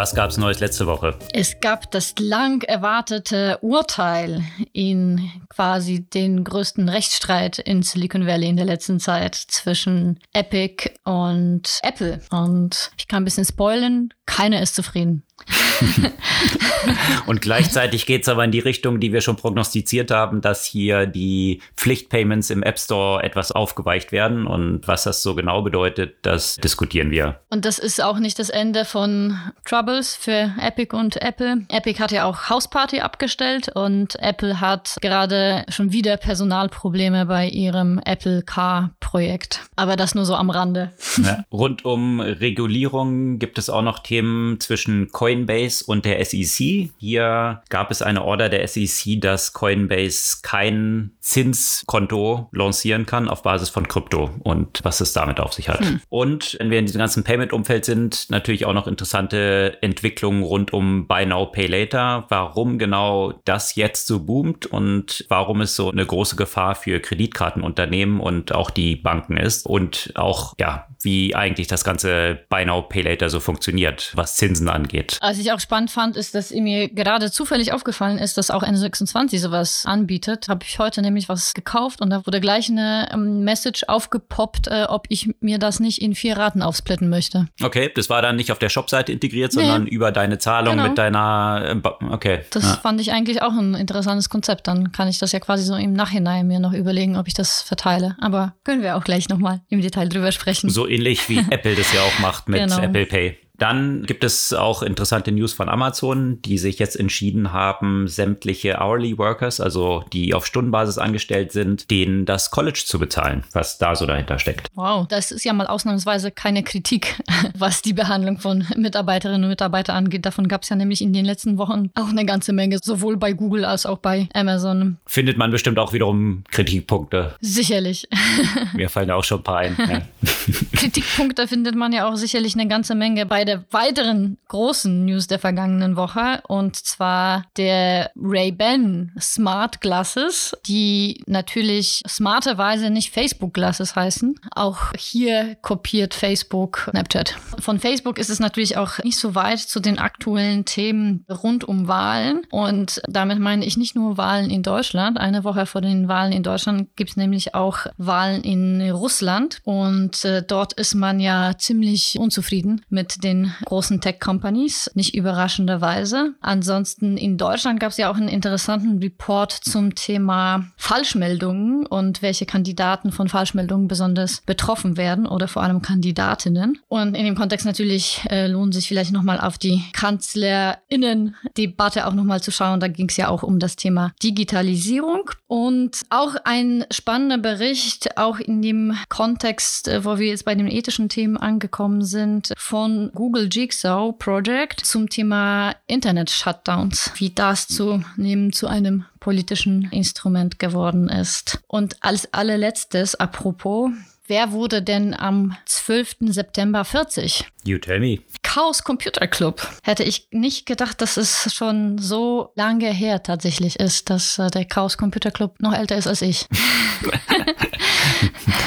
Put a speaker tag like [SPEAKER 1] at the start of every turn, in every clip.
[SPEAKER 1] Was gab es Neues letzte Woche?
[SPEAKER 2] Es gab das lang erwartete Urteil in quasi den größten Rechtsstreit in Silicon Valley in der letzten Zeit zwischen Epic und Apple. Und ich kann ein bisschen spoilen, keiner ist zufrieden.
[SPEAKER 1] und gleichzeitig geht es aber in die Richtung, die wir schon prognostiziert haben, dass hier die Pflichtpayments im App Store etwas aufgeweicht werden. Und was das so genau bedeutet, das diskutieren wir.
[SPEAKER 2] Und das ist auch nicht das Ende von Troubles für Epic und Apple. Epic hat ja auch Hausparty abgestellt und Apple hat gerade schon wieder Personalprobleme bei ihrem Apple Car Projekt. Aber das nur so am Rande.
[SPEAKER 1] Ja. Rund um Regulierung gibt es auch noch Themen zwischen Coin Coinbase und der SEC. Hier gab es eine Order der SEC, dass Coinbase kein Zinskonto lancieren kann auf Basis von Krypto und was es damit auf sich hat. Hm. Und wenn wir in diesem ganzen Payment-Umfeld sind, natürlich auch noch interessante Entwicklungen rund um Buy Now, Pay Later. Warum genau das jetzt so boomt und warum es so eine große Gefahr für Kreditkartenunternehmen und auch die Banken ist und auch, ja, wie eigentlich das ganze Buy Now, Pay Later so funktioniert, was Zinsen angeht.
[SPEAKER 2] Was ich auch spannend fand, ist, dass mir gerade zufällig aufgefallen ist, dass auch N26 sowas anbietet. Habe ich heute nämlich was gekauft und da wurde gleich eine ähm, Message aufgepoppt, äh, ob ich mir das nicht in vier Raten aufsplitten möchte.
[SPEAKER 1] Okay, das war dann nicht auf der Shopseite integriert, nee. sondern über deine Zahlung genau. mit deiner. Äh, okay.
[SPEAKER 2] Das ja. fand ich eigentlich auch ein interessantes Konzept. Dann kann ich das ja quasi so im Nachhinein mir noch überlegen, ob ich das verteile. Aber können wir auch gleich nochmal im Detail drüber sprechen.
[SPEAKER 1] So ähnlich wie Apple das ja auch macht mit genau. Apple Pay. Dann gibt es auch interessante News von Amazon, die sich jetzt entschieden haben, sämtliche Hourly Workers, also die auf Stundenbasis angestellt sind, denen das College zu bezahlen, was da so dahinter steckt.
[SPEAKER 2] Wow, das ist ja mal ausnahmsweise keine Kritik, was die Behandlung von Mitarbeiterinnen und Mitarbeitern angeht. Davon gab es ja nämlich in den letzten Wochen auch eine ganze Menge, sowohl bei Google als auch bei Amazon.
[SPEAKER 1] Findet man bestimmt auch wiederum Kritikpunkte.
[SPEAKER 2] Sicherlich.
[SPEAKER 1] Mir fallen auch schon ein paar ein. Ja.
[SPEAKER 2] Kritikpunkte findet man ja auch sicherlich eine ganze Menge bei der weiteren großen News der vergangenen Woche und zwar der Ray-Ban Smart Glasses, die natürlich smarterweise nicht Facebook Glasses heißen. Auch hier kopiert Facebook Snapchat. Von Facebook ist es natürlich auch nicht so weit zu den aktuellen Themen rund um Wahlen und damit meine ich nicht nur Wahlen in Deutschland. Eine Woche vor den Wahlen in Deutschland gibt es nämlich auch Wahlen in Russland und äh, dort ist man ja ziemlich unzufrieden mit den großen Tech-Companies, nicht überraschenderweise. Ansonsten in Deutschland gab es ja auch einen interessanten Report zum Thema Falschmeldungen und welche Kandidaten von Falschmeldungen besonders betroffen werden oder vor allem Kandidatinnen. Und in dem Kontext natürlich äh, lohnt sich vielleicht nochmal auf die Kanzlerinnen-Debatte auch nochmal zu schauen. Da ging es ja auch um das Thema Digitalisierung. Und auch ein spannender Bericht, auch in dem Kontext, äh, wo wir jetzt bei den ethischen Themen angekommen sind, von Google Jigsaw Project zum Thema Internet-Shutdowns, wie das zu nehmen zu einem politischen Instrument geworden ist. Und als allerletztes, apropos, Wer wurde denn am 12. September 40?
[SPEAKER 1] You tell me.
[SPEAKER 2] Chaos Computer Club. Hätte ich nicht gedacht, dass es schon so lange her tatsächlich ist, dass äh, der Chaos Computer Club noch älter ist als ich.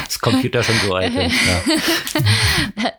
[SPEAKER 1] das Computer schon so alt. ist.
[SPEAKER 2] Ja.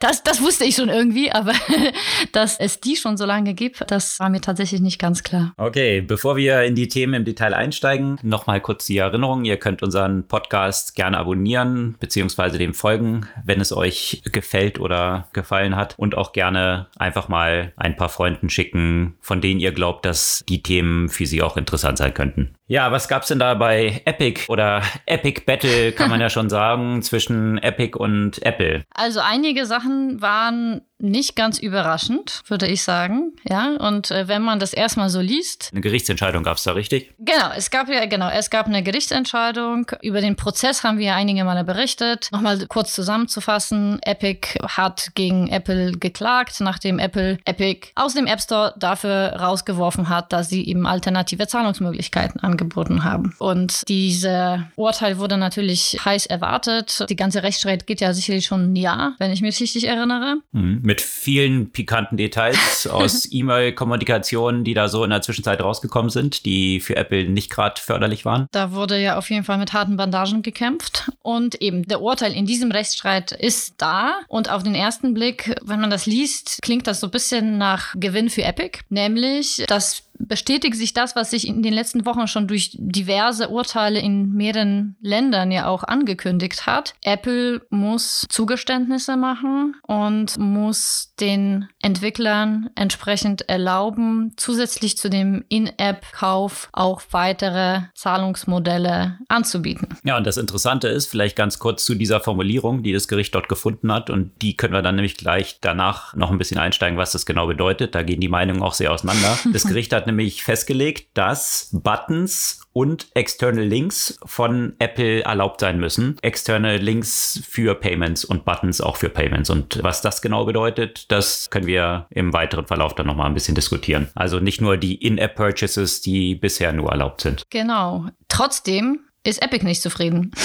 [SPEAKER 2] Das, das wusste ich schon irgendwie, aber dass es die schon so lange gibt, das war mir tatsächlich nicht ganz klar.
[SPEAKER 1] Okay, bevor wir in die Themen im Detail einsteigen, nochmal kurz die Erinnerung. Ihr könnt unseren Podcast gerne abonnieren, beziehungsweise dem folgen, wenn es euch gefällt oder gefallen hat. Und auch gerne einfach mal ein paar Freunden schicken, von denen ihr glaubt, dass die Themen für sie auch interessant sein könnten. Ja, was gab's denn da bei Epic oder Epic Battle, kann man ja schon sagen, zwischen Epic und Apple?
[SPEAKER 2] Also einige Sachen waren nicht ganz überraschend, würde ich sagen. Ja, und äh, wenn man das erstmal so liest.
[SPEAKER 1] Eine Gerichtsentscheidung gab es da, richtig?
[SPEAKER 2] Genau, es gab ja, genau, es gab eine Gerichtsentscheidung. Über den Prozess haben wir ja einige Male berichtet. Nochmal kurz zusammenzufassen: Epic hat gegen Apple geklagt, nachdem Apple Epic aus dem App Store dafür rausgeworfen hat, dass sie eben alternative Zahlungsmöglichkeiten anbieten angeboten haben. Und dieser Urteil wurde natürlich heiß erwartet. Die ganze Rechtsstreit geht ja sicherlich schon ein Jahr, wenn ich mich richtig erinnere.
[SPEAKER 1] Mhm. Mit vielen pikanten Details aus E-Mail-Kommunikationen, die da so in der Zwischenzeit rausgekommen sind, die für Apple nicht gerade förderlich waren.
[SPEAKER 2] Da wurde ja auf jeden Fall mit harten Bandagen gekämpft. Und eben der Urteil in diesem Rechtsstreit ist da. Und auf den ersten Blick, wenn man das liest, klingt das so ein bisschen nach Gewinn für Epic. Nämlich, dass bestätigt sich das, was sich in den letzten Wochen schon durch diverse Urteile in mehreren Ländern ja auch angekündigt hat. Apple muss Zugeständnisse machen und muss den Entwicklern entsprechend erlauben, zusätzlich zu dem In-App-Kauf auch weitere Zahlungsmodelle anzubieten.
[SPEAKER 1] Ja, und das Interessante ist, vielleicht ganz kurz zu dieser Formulierung, die das Gericht dort gefunden hat, und die können wir dann nämlich gleich danach noch ein bisschen einsteigen, was das genau bedeutet. Da gehen die Meinungen auch sehr auseinander. Das Gericht hat nämlich festgelegt, dass Buttons und External Links von Apple erlaubt sein müssen. External Links für Payments und Buttons auch für Payments. Und was das genau bedeutet, das können wir im weiteren Verlauf dann nochmal ein bisschen diskutieren. Also nicht nur die In-App-Purchases, die bisher nur erlaubt sind.
[SPEAKER 2] Genau. Trotzdem ist Epic nicht zufrieden.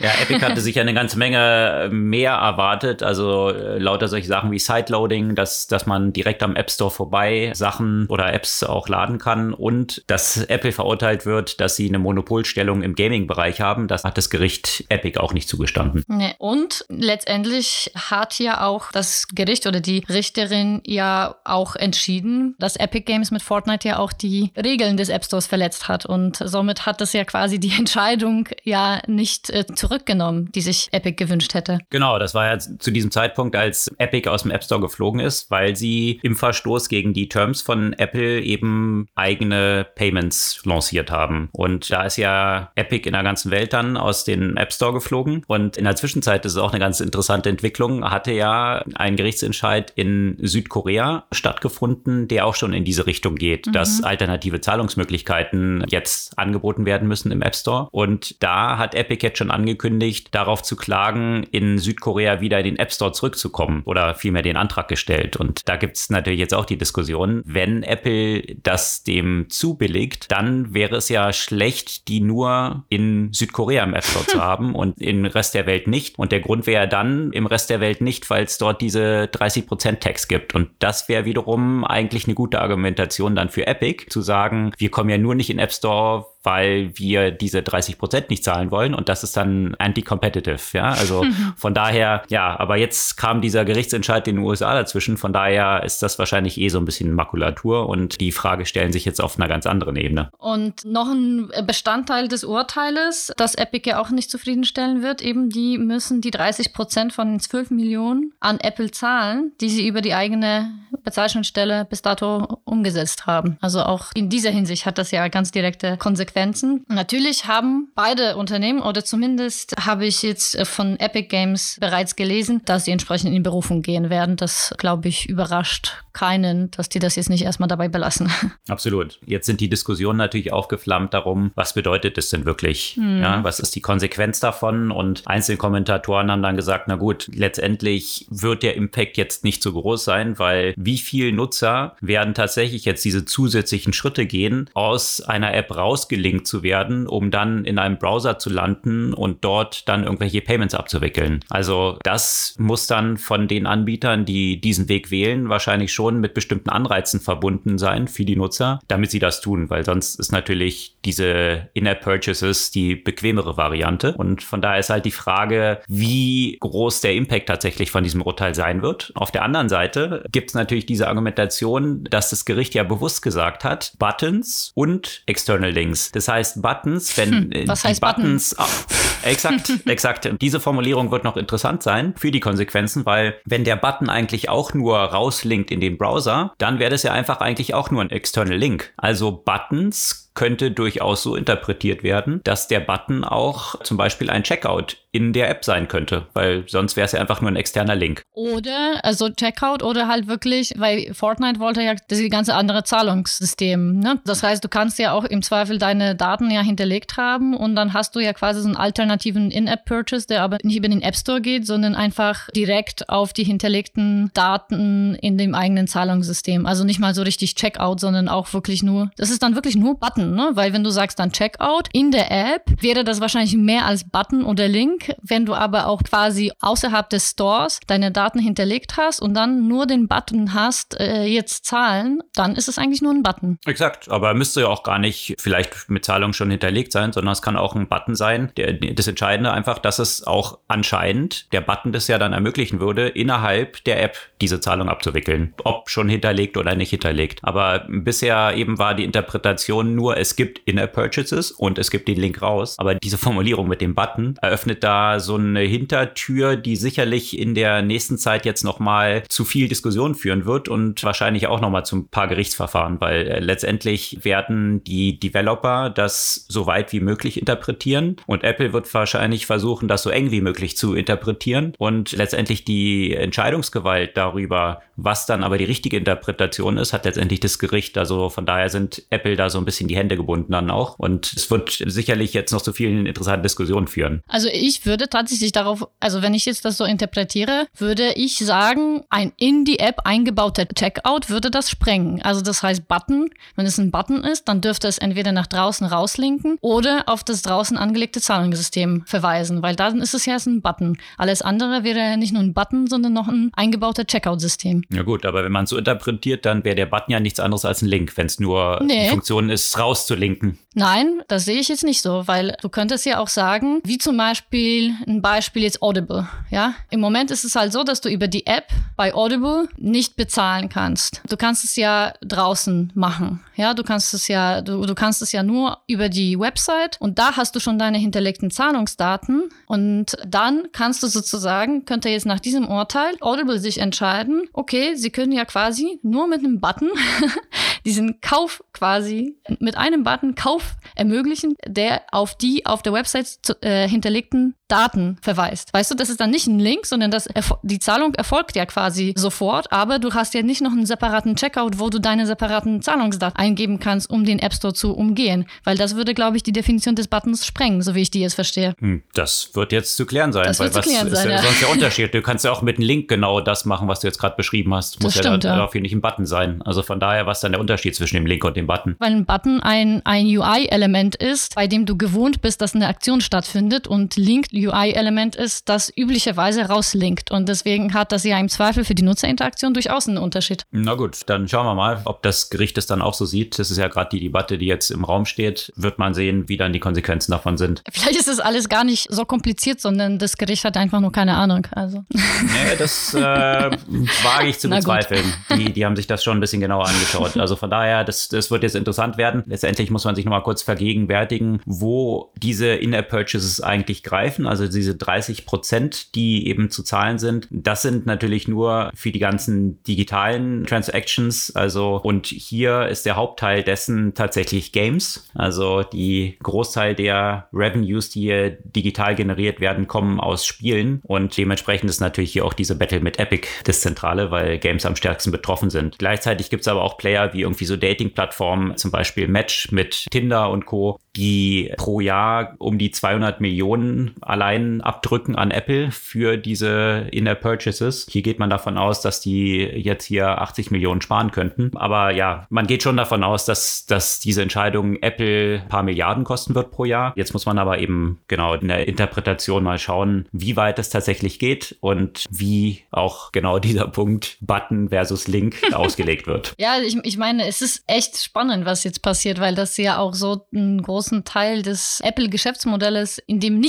[SPEAKER 1] Ja, Epic hatte sich eine ganze Menge mehr erwartet. Also äh, lauter solche Sachen wie Sideloading, dass, dass man direkt am App Store vorbei Sachen oder Apps auch laden kann und dass Apple verurteilt wird, dass sie eine Monopolstellung im Gaming-Bereich haben. Das hat das Gericht Epic auch nicht zugestanden.
[SPEAKER 2] Nee. Und letztendlich hat ja auch das Gericht oder die Richterin ja auch entschieden, dass Epic Games mit Fortnite ja auch die Regeln des App Stores verletzt hat. Und somit hat das ja quasi die Entscheidung Entscheidung ja nicht äh, zurückgenommen, die sich Epic gewünscht hätte.
[SPEAKER 1] Genau, das war ja zu diesem Zeitpunkt, als Epic aus dem App Store geflogen ist, weil sie im Verstoß gegen die Terms von Apple eben eigene Payments lanciert haben. Und da ist ja Epic in der ganzen Welt dann aus dem App Store geflogen. Und in der Zwischenzeit, das ist auch eine ganz interessante Entwicklung, hatte ja ein Gerichtsentscheid in Südkorea stattgefunden, der auch schon in diese Richtung geht, mhm. dass alternative Zahlungsmöglichkeiten jetzt angeboten werden müssen im App Store. Und da hat Epic jetzt schon angekündigt, darauf zu klagen, in Südkorea wieder in den App Store zurückzukommen oder vielmehr den Antrag gestellt. Und da gibt es natürlich jetzt auch die Diskussion, wenn Apple das dem zubilligt, dann wäre es ja schlecht, die nur in Südkorea im App Store zu haben und im Rest der Welt nicht. Und der Grund wäre dann im Rest der Welt nicht, weil es dort diese 30% Tax gibt. Und das wäre wiederum eigentlich eine gute Argumentation dann für Epic, zu sagen, wir kommen ja nur nicht in App Store, weil wir diese 30 Prozent nicht zahlen wollen und das ist dann anti-competitive, ja, also von daher, ja, aber jetzt kam dieser Gerichtsentscheid in den USA dazwischen, von daher ist das wahrscheinlich eh so ein bisschen Makulatur und die Frage stellen sich jetzt auf einer ganz anderen Ebene.
[SPEAKER 2] Und noch ein Bestandteil des Urteiles, das Epic ja auch nicht zufriedenstellen wird, eben die müssen die 30 Prozent von den 12 Millionen an Apple zahlen, die sie über die eigene Bezeichnungsstelle bis dato umgesetzt haben. Also auch in dieser Hinsicht hat das ja ganz direkte Konsequenzen Konsequenzen. Natürlich haben beide Unternehmen oder zumindest habe ich jetzt äh, von Epic Games bereits gelesen, dass sie entsprechend in Berufung gehen werden. Das, glaube ich, überrascht keinen, dass die das jetzt nicht erstmal dabei belassen.
[SPEAKER 1] Absolut. Jetzt sind die Diskussionen natürlich aufgeflammt darum, was bedeutet es denn wirklich? Hm. Ja, was ist die Konsequenz davon? Und einzelne Kommentatoren haben dann gesagt, na gut, letztendlich wird der Impact jetzt nicht so groß sein, weil wie viele Nutzer werden tatsächlich jetzt diese zusätzlichen Schritte gehen, aus einer App rausgelegt abgelinkt zu werden, um dann in einem Browser zu landen und dort dann irgendwelche Payments abzuwickeln. Also das muss dann von den Anbietern, die diesen Weg wählen, wahrscheinlich schon mit bestimmten Anreizen verbunden sein für die Nutzer, damit sie das tun, weil sonst ist natürlich diese In-App-Purchases die bequemere Variante. Und von daher ist halt die Frage, wie groß der Impact tatsächlich von diesem Urteil sein wird. Auf der anderen Seite gibt es natürlich diese Argumentation, dass das Gericht ja bewusst gesagt hat, Buttons und External Links das heißt Buttons, wenn hm,
[SPEAKER 2] äh, was heißt Buttons?
[SPEAKER 1] Buttons oh, exakt, exakt. Diese Formulierung wird noch interessant sein für die Konsequenzen, weil wenn der Button eigentlich auch nur rauslinkt in den Browser, dann wäre das ja einfach eigentlich auch nur ein External Link. Also Buttons könnte durchaus so interpretiert werden, dass der Button auch zum Beispiel ein Checkout in der App sein könnte, weil sonst wäre es ja einfach nur ein externer Link.
[SPEAKER 2] Oder, also Checkout oder halt wirklich, weil Fortnite wollte ja das ganze andere Zahlungssystem. Ne? Das heißt, du kannst ja auch im Zweifel deine Daten ja hinterlegt haben und dann hast du ja quasi so einen alternativen In-App-Purchase, der aber nicht über den App Store geht, sondern einfach direkt auf die hinterlegten Daten in dem eigenen Zahlungssystem. Also nicht mal so richtig Checkout, sondern auch wirklich nur, das ist dann wirklich nur Button, ne? Weil wenn du sagst dann Checkout in der App, wäre das wahrscheinlich mehr als Button oder Link. Wenn du aber auch quasi außerhalb des Stores deine Daten hinterlegt hast und dann nur den Button hast, äh, jetzt zahlen, dann ist es eigentlich nur ein Button.
[SPEAKER 1] Exakt, aber müsste ja auch gar nicht vielleicht mit Zahlung schon hinterlegt sein, sondern es kann auch ein Button sein. Der, das Entscheidende einfach, dass es auch anscheinend der Button das ja dann ermöglichen würde, innerhalb der App diese Zahlung abzuwickeln. Ob schon hinterlegt oder nicht hinterlegt. Aber bisher eben war die Interpretation nur, es gibt In-App-Purchases und es gibt den Link raus. Aber diese Formulierung mit dem Button eröffnet da so eine Hintertür, die sicherlich in der nächsten Zeit jetzt nochmal zu viel Diskussion führen wird und wahrscheinlich auch nochmal zu ein paar Gerichtsverfahren, weil äh, letztendlich werden die Developer das so weit wie möglich interpretieren und Apple wird wahrscheinlich versuchen, das so eng wie möglich zu interpretieren und letztendlich die Entscheidungsgewalt darüber, was dann aber die richtige Interpretation ist, hat letztendlich das Gericht. Also von daher sind Apple da so ein bisschen die Hände gebunden dann auch und es wird sicherlich jetzt noch zu vielen interessanten Diskussionen führen.
[SPEAKER 2] Also ich würde tatsächlich darauf, also wenn ich jetzt das so interpretiere, würde ich sagen, ein in die App eingebauter Checkout würde das sprengen. Also das heißt Button, wenn es ein Button ist, dann dürfte es entweder nach draußen rauslinken oder auf das draußen angelegte Zahlungssystem verweisen, weil dann ist es ja ein Button. Alles andere wäre nicht nur ein Button, sondern noch ein eingebauter Checkout-System.
[SPEAKER 1] Ja gut, aber wenn man es so interpretiert, dann wäre der Button ja nichts anderes als ein Link, wenn es nur nee. die Funktion ist, rauszulinken.
[SPEAKER 2] Nein, das sehe ich jetzt nicht so, weil du könntest ja auch sagen, wie zum Beispiel ein Beispiel jetzt Audible. Ja, im Moment ist es halt so, dass du über die App bei Audible nicht bezahlen kannst. Du kannst es ja draußen machen. Ja, du kannst es ja, du, du kannst es ja nur über die Website und da hast du schon deine hinterlegten Zahlungsdaten und dann kannst du sozusagen, könnte jetzt nach diesem Urteil Audible sich entscheiden, okay, sie können ja quasi nur mit einem Button diesen Kauf quasi mit einem Button Kauf ermöglichen, der auf die auf der Website zu, äh, hinterlegten Daten verweist. Weißt du, das ist dann nicht ein Link, sondern das die Zahlung erfolgt ja quasi sofort, aber du hast ja nicht noch einen separaten Checkout, wo du deine separaten Zahlungsdaten eingeben kannst, um den App Store zu umgehen, weil das würde, glaube ich, die Definition des Buttons sprengen, so wie ich die jetzt verstehe.
[SPEAKER 1] Hm, das wird jetzt zu klären sein,
[SPEAKER 2] das
[SPEAKER 1] weil
[SPEAKER 2] was klären
[SPEAKER 1] ist
[SPEAKER 2] sein,
[SPEAKER 1] ja,
[SPEAKER 2] ja.
[SPEAKER 1] sonst der Unterschied. Du kannst ja auch mit einem Link genau das machen, was du jetzt gerade beschrieben hast. Muss
[SPEAKER 2] das
[SPEAKER 1] ja
[SPEAKER 2] stimmt, ja.
[SPEAKER 1] dafür nicht ein Button sein. Also von daher, was dann der Unterschied zwischen dem Link und dem Button?
[SPEAKER 2] Weil ein Button ein, ein UI-Element ist, bei dem du gewohnt bist, dass eine Aktion stattfindet und Link UI-Element ist, das üblicherweise rauslinkt. Und deswegen hat das ja im Zweifel für die Nutzerinteraktion durchaus einen Unterschied.
[SPEAKER 1] Na gut, dann schauen wir mal, ob das Gericht es dann auch so sieht. Das ist ja gerade die Debatte, die jetzt im Raum steht. Wird man sehen, wie dann die Konsequenzen davon sind.
[SPEAKER 2] Vielleicht ist das alles gar nicht so kompliziert, sondern das Gericht hat einfach nur keine Ahnung. Also.
[SPEAKER 1] Nee, das äh, wage ich zu bezweifeln. Die, die haben sich das schon ein bisschen genauer angeschaut. Also von daher, das, das wird jetzt interessant werden. Letztendlich muss man sich nochmal kurz vergegenwärtigen, wo diese In-App-Purchases eigentlich greifen. Also diese 30 Prozent, die eben zu zahlen sind. Das sind natürlich nur für die ganzen digitalen Transactions. Also und hier ist der Hauptteil dessen tatsächlich Games. Also die Großteil der Revenues, die hier digital generiert werden, kommen aus Spielen. Und dementsprechend ist natürlich hier auch diese Battle mit Epic das Zentrale, weil Games am stärksten betroffen sind. Gleichzeitig gibt es aber auch Player wie irgendwie so Dating-Plattformen, zum Beispiel Match mit Tinder und Co., die pro Jahr um die 200 Millionen allein abdrücken an Apple für diese In-App-Purchases. Hier geht man davon aus, dass die jetzt hier 80 Millionen sparen könnten. Aber ja, man geht schon davon aus, dass, dass diese Entscheidung Apple ein paar Milliarden kosten wird pro Jahr. Jetzt muss man aber eben genau in der Interpretation mal schauen, wie weit es tatsächlich geht und wie auch genau dieser Punkt Button versus Link ausgelegt wird.
[SPEAKER 2] Ja, ich, ich meine, es ist echt spannend, was jetzt passiert, weil das ja auch so einen großen Teil des Apple-Geschäftsmodells in dem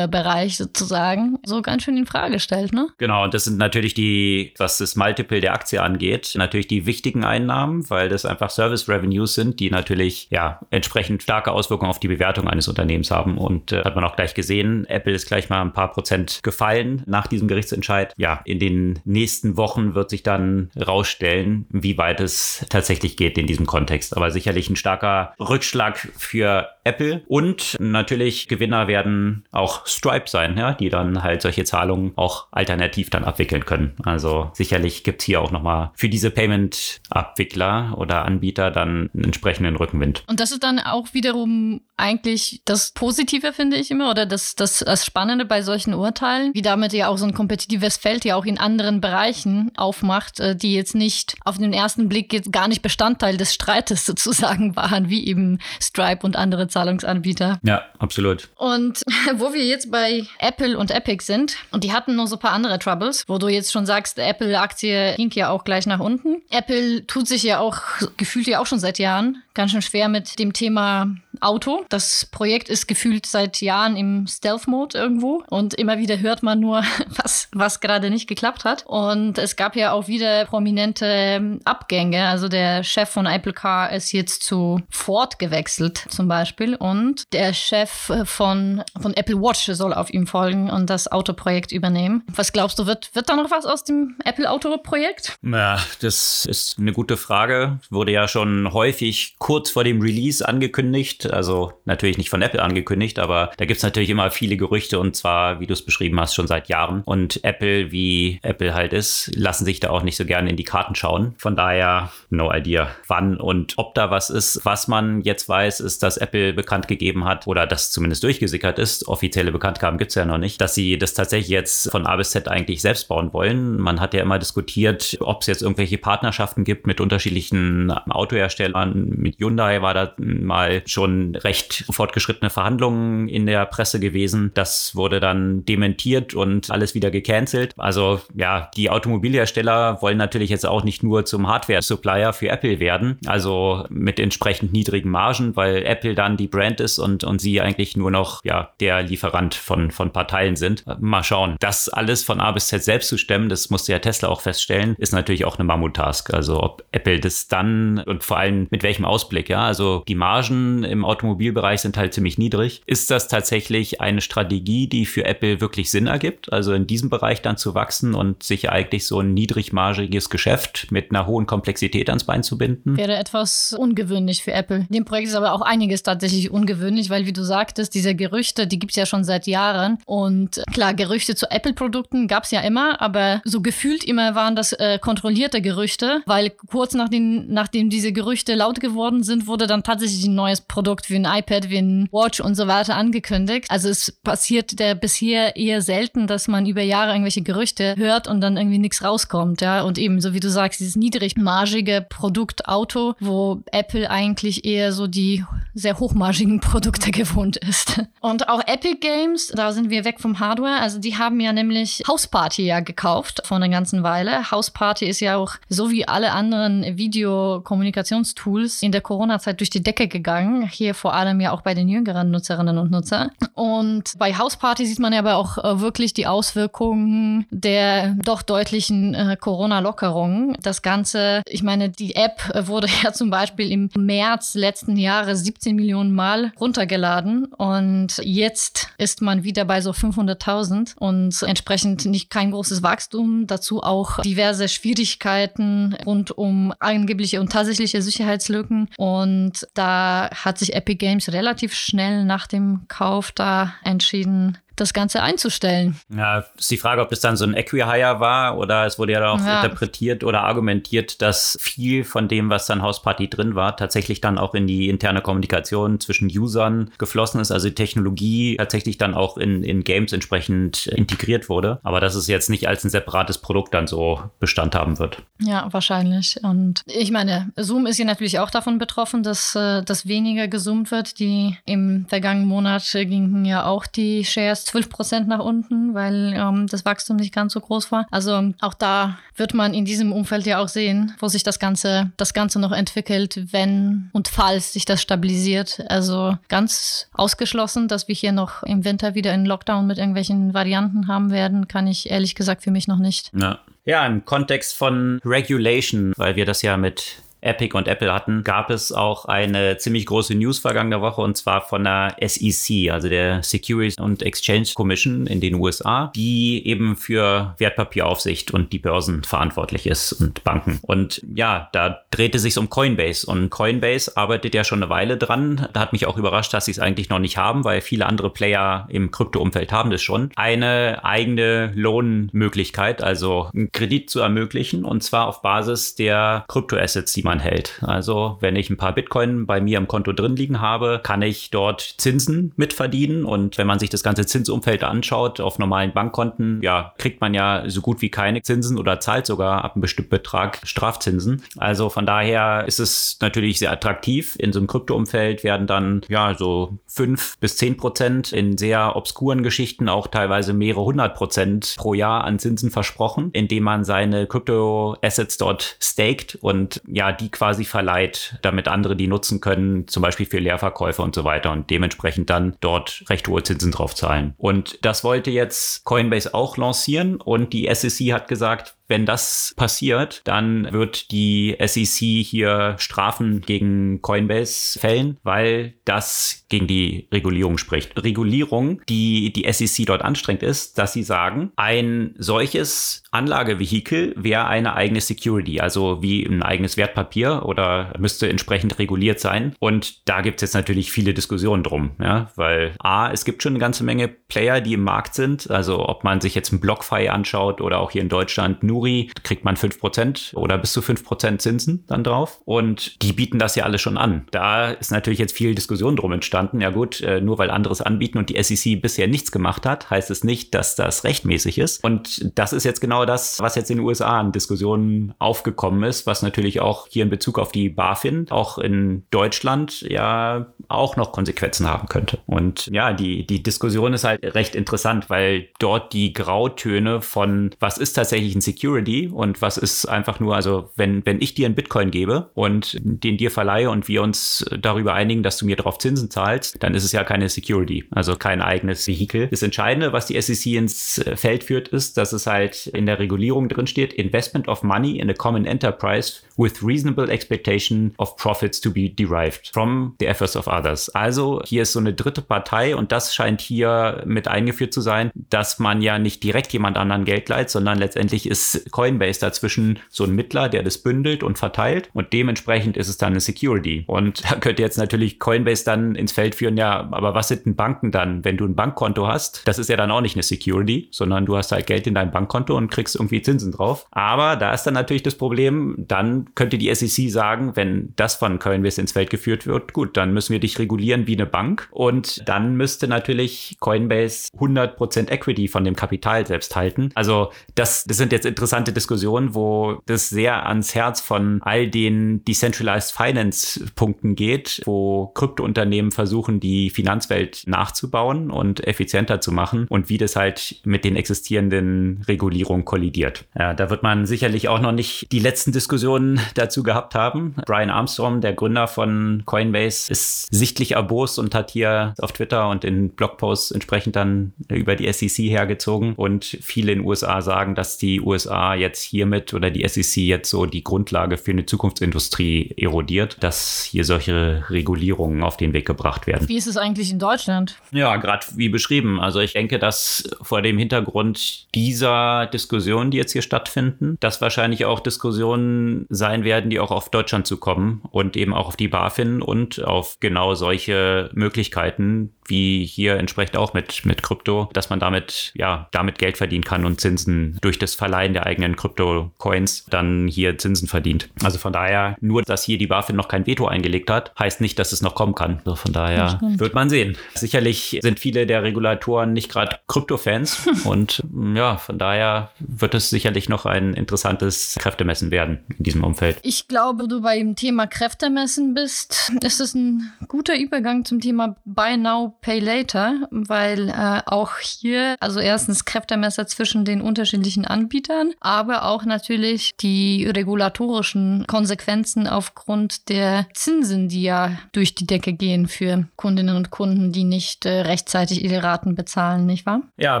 [SPEAKER 2] Nicht-Hardware-Bereich sozusagen so ganz schön in Frage stellt, ne?
[SPEAKER 1] Genau, und das sind natürlich die, was das Multiple der Aktie angeht, natürlich die wichtigen Einnahmen, weil das einfach Service-Revenues sind, die natürlich ja entsprechend starke Auswirkungen auf die Bewertung eines Unternehmens haben. Und äh, hat man auch gleich gesehen, Apple ist gleich mal ein paar Prozent gefallen nach diesem Gerichtsentscheid. Ja, in den nächsten Wochen wird sich dann rausstellen, wie weit es tatsächlich geht in diesem Kontext. Aber sicherlich ein starker Rückschlag für Apple. Und natürlich Gewinner werden auch Stripe sein, ja, die dann halt solche Zahlungen auch alternativ dann abwickeln können. Also sicherlich gibt es hier auch nochmal für diese Payment-Abwickler oder Anbieter dann einen entsprechenden Rückenwind.
[SPEAKER 2] Und das ist dann auch wiederum eigentlich das Positive, finde ich immer, oder das, das, das Spannende bei solchen Urteilen, wie damit ja auch so ein kompetitives Feld ja auch in anderen Bereichen aufmacht, äh, die jetzt nicht auf den ersten Blick jetzt gar nicht Bestandteil des Streites sozusagen waren, wie eben Stripe und andere Zahlungsanbieter.
[SPEAKER 1] Ja, absolut.
[SPEAKER 2] Und wo wir jetzt bei Apple und Epic sind, und die hatten noch so ein paar andere Troubles, wo du jetzt schon sagst, Apple-Aktie ging ja auch gleich nach unten. Apple tut sich ja auch, gefühlt ja auch schon seit Jahren, ganz schön schwer mit dem Thema Auto. Das Projekt ist gefühlt seit Jahren im Stealth-Mode irgendwo und immer wieder hört man nur, was, was gerade nicht geklappt hat. Und es gab ja auch wieder prominente Abgänge. Also der Chef von Apple Car ist jetzt zu Ford gewechselt zum Beispiel und der Chef von, von Apple Watch soll auf ihm folgen und das Autoprojekt übernehmen. Was glaubst du, wird, wird da noch was aus dem Apple Auto-Projekt?
[SPEAKER 1] Ja, das ist eine gute Frage. Wurde ja schon häufig kurz vor dem Release angekündigt. Also natürlich nicht von Apple angekündigt, aber da gibt es natürlich immer viele Gerüchte und zwar, wie du es beschrieben hast, schon seit Jahren. Und Apple, wie Apple halt ist, lassen sich da auch nicht so gerne in die Karten schauen. Von daher, no idea, wann und ob da was ist. Was man jetzt weiß, ist, dass Apple bekannt gegeben hat oder das zumindest durchgesickert ist. Offizielle Bekanntgaben gibt es ja noch nicht, dass sie das tatsächlich jetzt von A bis Z eigentlich selbst bauen wollen. Man hat ja immer diskutiert, ob es jetzt irgendwelche Partnerschaften gibt mit unterschiedlichen Autoherstellern. Mit Hyundai war da mal schon recht fortgeschrittene Verhandlungen in der Presse gewesen. Das wurde dann dementiert und alles wieder gecancelt. Also ja, die Automobilhersteller wollen natürlich jetzt auch nicht nur zum Hardware-Supplier für Apple werden, also mit entsprechend niedrigen Margen, weil Apple dann die Brand ist und, und sie eigentlich nur noch ja, der Lieferant von, von paar Teilen sind. Mal schauen. Das alles von A bis Z selbst zu stemmen, das musste ja Tesla auch feststellen, ist natürlich auch eine Mammut-Task. Also ob Apple das dann und vor allem mit welchem Ausblick, ja, also die Margen im Automobilbereich sind halt ziemlich niedrig. Ist das tatsächlich eine Strategie, die für Apple wirklich Sinn ergibt? Also in diesem Bereich dann zu wachsen und sich eigentlich so ein niedrigmargiges Geschäft mit einer hohen Komplexität ans Bein zu binden?
[SPEAKER 2] Wäre etwas ungewöhnlich für Apple. In dem Projekt ist aber auch einiges tatsächlich ungewöhnlich, weil wie du sagtest, diese Gerüchte, die gibt es ja schon seit Jahren. Und klar, Gerüchte zu Apple-Produkten gab es ja immer, aber so gefühlt immer waren das äh, kontrollierte Gerüchte, weil kurz nach nachdem diese Gerüchte laut geworden sind, wurde dann tatsächlich ein neues Produkt wie ein iPad, wie ein Watch und so weiter angekündigt. Also es passiert der bisher eher selten, dass man über Jahre irgendwelche Gerüchte hört und dann irgendwie nichts rauskommt, ja. Und eben, so wie du sagst, dieses niedrigmargige Produkt Auto, wo Apple eigentlich eher so die sehr hochmargigen Produkte gewohnt ist. Und auch Epic Games, da sind wir weg vom Hardware. Also die haben ja nämlich House Party ja gekauft vor einer ganzen Weile. House Party ist ja auch so wie alle anderen Videokommunikationstools in der Corona-Zeit durch die Decke gegangen. Hier vor allem ja auch bei den jüngeren Nutzerinnen und Nutzer. Und bei House Party sieht man ja aber auch äh, wirklich die Auswirkungen der doch deutlichen äh, Corona-Lockerungen. Das Ganze, ich meine, die App wurde ja zum Beispiel im März letzten Jahres 17 Millionen Mal runtergeladen und jetzt ist man wieder bei so 500.000 und entsprechend nicht kein großes Wachstum. Dazu auch diverse Schwierigkeiten rund um angebliche und tatsächliche Sicherheitslücken. Und da hat sich Epic Games relativ schnell nach dem Kauf da entschieden, das Ganze einzustellen.
[SPEAKER 1] Ja, ist die Frage, ob das dann so ein Equihire war oder es wurde ja auch ja. interpretiert oder argumentiert, dass viel von dem, was dann Hausparty drin war, tatsächlich dann auch in die interne Kommunikation zwischen Usern geflossen ist, also die Technologie tatsächlich dann auch in, in Games entsprechend integriert wurde. Aber dass es jetzt nicht als ein separates Produkt dann so Bestand haben wird.
[SPEAKER 2] Ja, wahrscheinlich. Und ich meine, Zoom ist ja natürlich auch davon betroffen, dass, äh, dass weniger gesummt wird. Die im vergangenen Monat gingen ja auch die Shares 12 Prozent nach unten, weil ähm, das Wachstum nicht ganz so groß war. Also auch da wird man in diesem Umfeld ja auch sehen, wo sich das Ganze, das Ganze noch entwickelt, wenn und falls sich das stabilisiert. Also ganz ausgeschlossen, dass wir hier noch im Winter wieder einen Lockdown mit irgendwelchen Varianten haben werden, kann ich ehrlich gesagt für mich noch nicht.
[SPEAKER 1] Ja. Ja, im Kontext von Regulation, weil wir das ja mit Epic und Apple hatten, gab es auch eine ziemlich große News vergangene Woche und zwar von der SEC, also der Securities and Exchange Commission in den USA, die eben für Wertpapieraufsicht und die Börsen verantwortlich ist und Banken. Und ja, da drehte sich um Coinbase und Coinbase arbeitet ja schon eine Weile dran. Da hat mich auch überrascht, dass sie es eigentlich noch nicht haben, weil viele andere Player im Krypto-Umfeld haben das schon. Eine eigene Lohnmöglichkeit, also einen Kredit zu ermöglichen und zwar auf Basis der Kryptoassets, die man hält. Also wenn ich ein paar Bitcoin bei mir am Konto drin liegen habe, kann ich dort Zinsen mitverdienen und wenn man sich das ganze Zinsumfeld anschaut auf normalen Bankkonten, ja, kriegt man ja so gut wie keine Zinsen oder zahlt sogar ab einem bestimmten Betrag Strafzinsen. Also von daher ist es natürlich sehr attraktiv. In so einem Kryptoumfeld werden dann ja so fünf bis zehn Prozent in sehr obskuren Geschichten auch teilweise mehrere hundert Prozent pro Jahr an Zinsen versprochen, indem man seine Krypto-Assets dort staked und ja, die quasi verleiht, damit andere die nutzen können, zum Beispiel für Leerverkäufe und so weiter und dementsprechend dann dort recht hohe Zinsen drauf zahlen. Und das wollte jetzt Coinbase auch lancieren und die SEC hat gesagt, wenn das passiert, dann wird die SEC hier Strafen gegen Coinbase fällen, weil das gegen die Regulierung spricht. Regulierung, die die SEC dort anstrengt, ist, dass sie sagen, ein solches Anlagevehikel wäre eine eigene Security, also wie ein eigenes Wertpapier oder müsste entsprechend reguliert sein. Und da gibt es jetzt natürlich viele Diskussionen drum, ja, weil A, es gibt schon eine ganze Menge Player, die im Markt sind, also ob man sich jetzt ein BlockFi anschaut oder auch hier in Deutschland Nuri, kriegt man 5% oder bis zu 5% Zinsen dann drauf. Und die bieten das ja alle schon an. Da ist natürlich jetzt viel Diskussion drum entstanden. Ja gut, äh, nur weil andere es anbieten und die SEC bisher nichts gemacht hat, heißt es nicht, dass das rechtmäßig ist. Und das ist jetzt genau das, was jetzt in den USA an Diskussionen aufgekommen ist, was natürlich auch hier in Bezug auf die BaFin, auch in Deutschland ja auch noch Konsequenzen haben könnte. Und ja, die, die Diskussion ist halt recht interessant, weil dort die Grautöne von was ist tatsächlich ein Security und was ist einfach nur, also wenn, wenn ich dir einen Bitcoin gebe und den dir verleihe und wir uns darüber einigen, dass du mir darauf Zinsen zahlst, dann ist es ja keine Security, also kein eigenes Vehikel. Das Entscheidende, was die SEC ins Feld führt, ist, dass es halt in der Regulierung drin steht, Investment of Money in a Common Enterprise with reasonable expectation of profits to be derived from the efforts of others. Also hier ist so eine dritte Partei und das scheint hier mit eingeführt zu sein, dass man ja nicht direkt jemand anderen Geld leiht, sondern letztendlich ist Coinbase dazwischen so ein Mittler, der das bündelt und verteilt und dementsprechend ist es dann eine Security. Und da könnte jetzt natürlich Coinbase dann ins Feld führen, ja, aber was sind denn Banken dann, wenn du ein Bankkonto hast? Das ist ja dann auch nicht eine Security, sondern du hast halt Geld in deinem Bankkonto und kriegst irgendwie Zinsen drauf. Aber da ist dann natürlich das Problem, dann könnte die SEC sagen, wenn das von Coinbase ins Feld geführt wird, gut, dann müssen wir dich regulieren wie eine Bank und dann müsste natürlich Coinbase 100% Equity von dem Kapital selbst halten. Also das, das sind jetzt interessante Diskussionen, wo das sehr ans Herz von all den Decentralized Finance Punkten geht, wo Kryptounternehmen versuchen, die Finanzwelt nachzubauen und effizienter zu machen und wie das halt mit den existierenden Regulierungen kollidiert. Ja, da wird man sicherlich auch noch nicht die letzten Diskussionen dazu gehabt haben. Brian Armstrong, der Gründer von Coinbase, ist sichtlich erbost und hat hier auf Twitter und in Blogposts entsprechend dann über die SEC hergezogen. Und viele in den USA sagen, dass die USA jetzt hiermit oder die SEC jetzt so die Grundlage für eine Zukunftsindustrie erodiert, dass hier solche Regulierungen auf den Weg gebracht werden.
[SPEAKER 2] Wie ist es eigentlich in Deutschland?
[SPEAKER 1] Ja, gerade wie beschrieben. Also ich denke, dass vor dem Hintergrund dieser Diskussion, die jetzt hier stattfinden, dass wahrscheinlich auch Diskussionen sein werden, die auch auf Deutschland zukommen und eben auch auf die BaFin und auf genau solche Möglichkeiten, wie hier entsprechend auch mit, mit Krypto, dass man damit, ja, damit Geld verdienen kann und Zinsen durch das Verleihen der eigenen Krypto-Coins dann hier Zinsen verdient. Also von daher, nur dass hier die BaFin noch kein Veto eingelegt hat, heißt nicht, dass es noch kommen kann. Also von daher wird man sehen. Sicherlich sind viele der Regulatoren nicht gerade Krypto-Fans und ja, von daher wird es sicherlich noch ein interessantes Kräftemessen werden in diesem Umfeld.
[SPEAKER 2] Ich glaube, du beim Thema Kräftemessen bist, ist es ein guter Übergang zum Thema Buy Now, Pay Later, weil äh, auch hier, also erstens Kräftemesser zwischen den unterschiedlichen Anbietern, aber auch natürlich die regulatorischen Konsequenzen aufgrund der Zinsen, die ja durch die Decke gehen für Kundinnen und Kunden, die nicht äh, rechtzeitig ihre Raten bezahlen, nicht wahr?
[SPEAKER 1] Ja,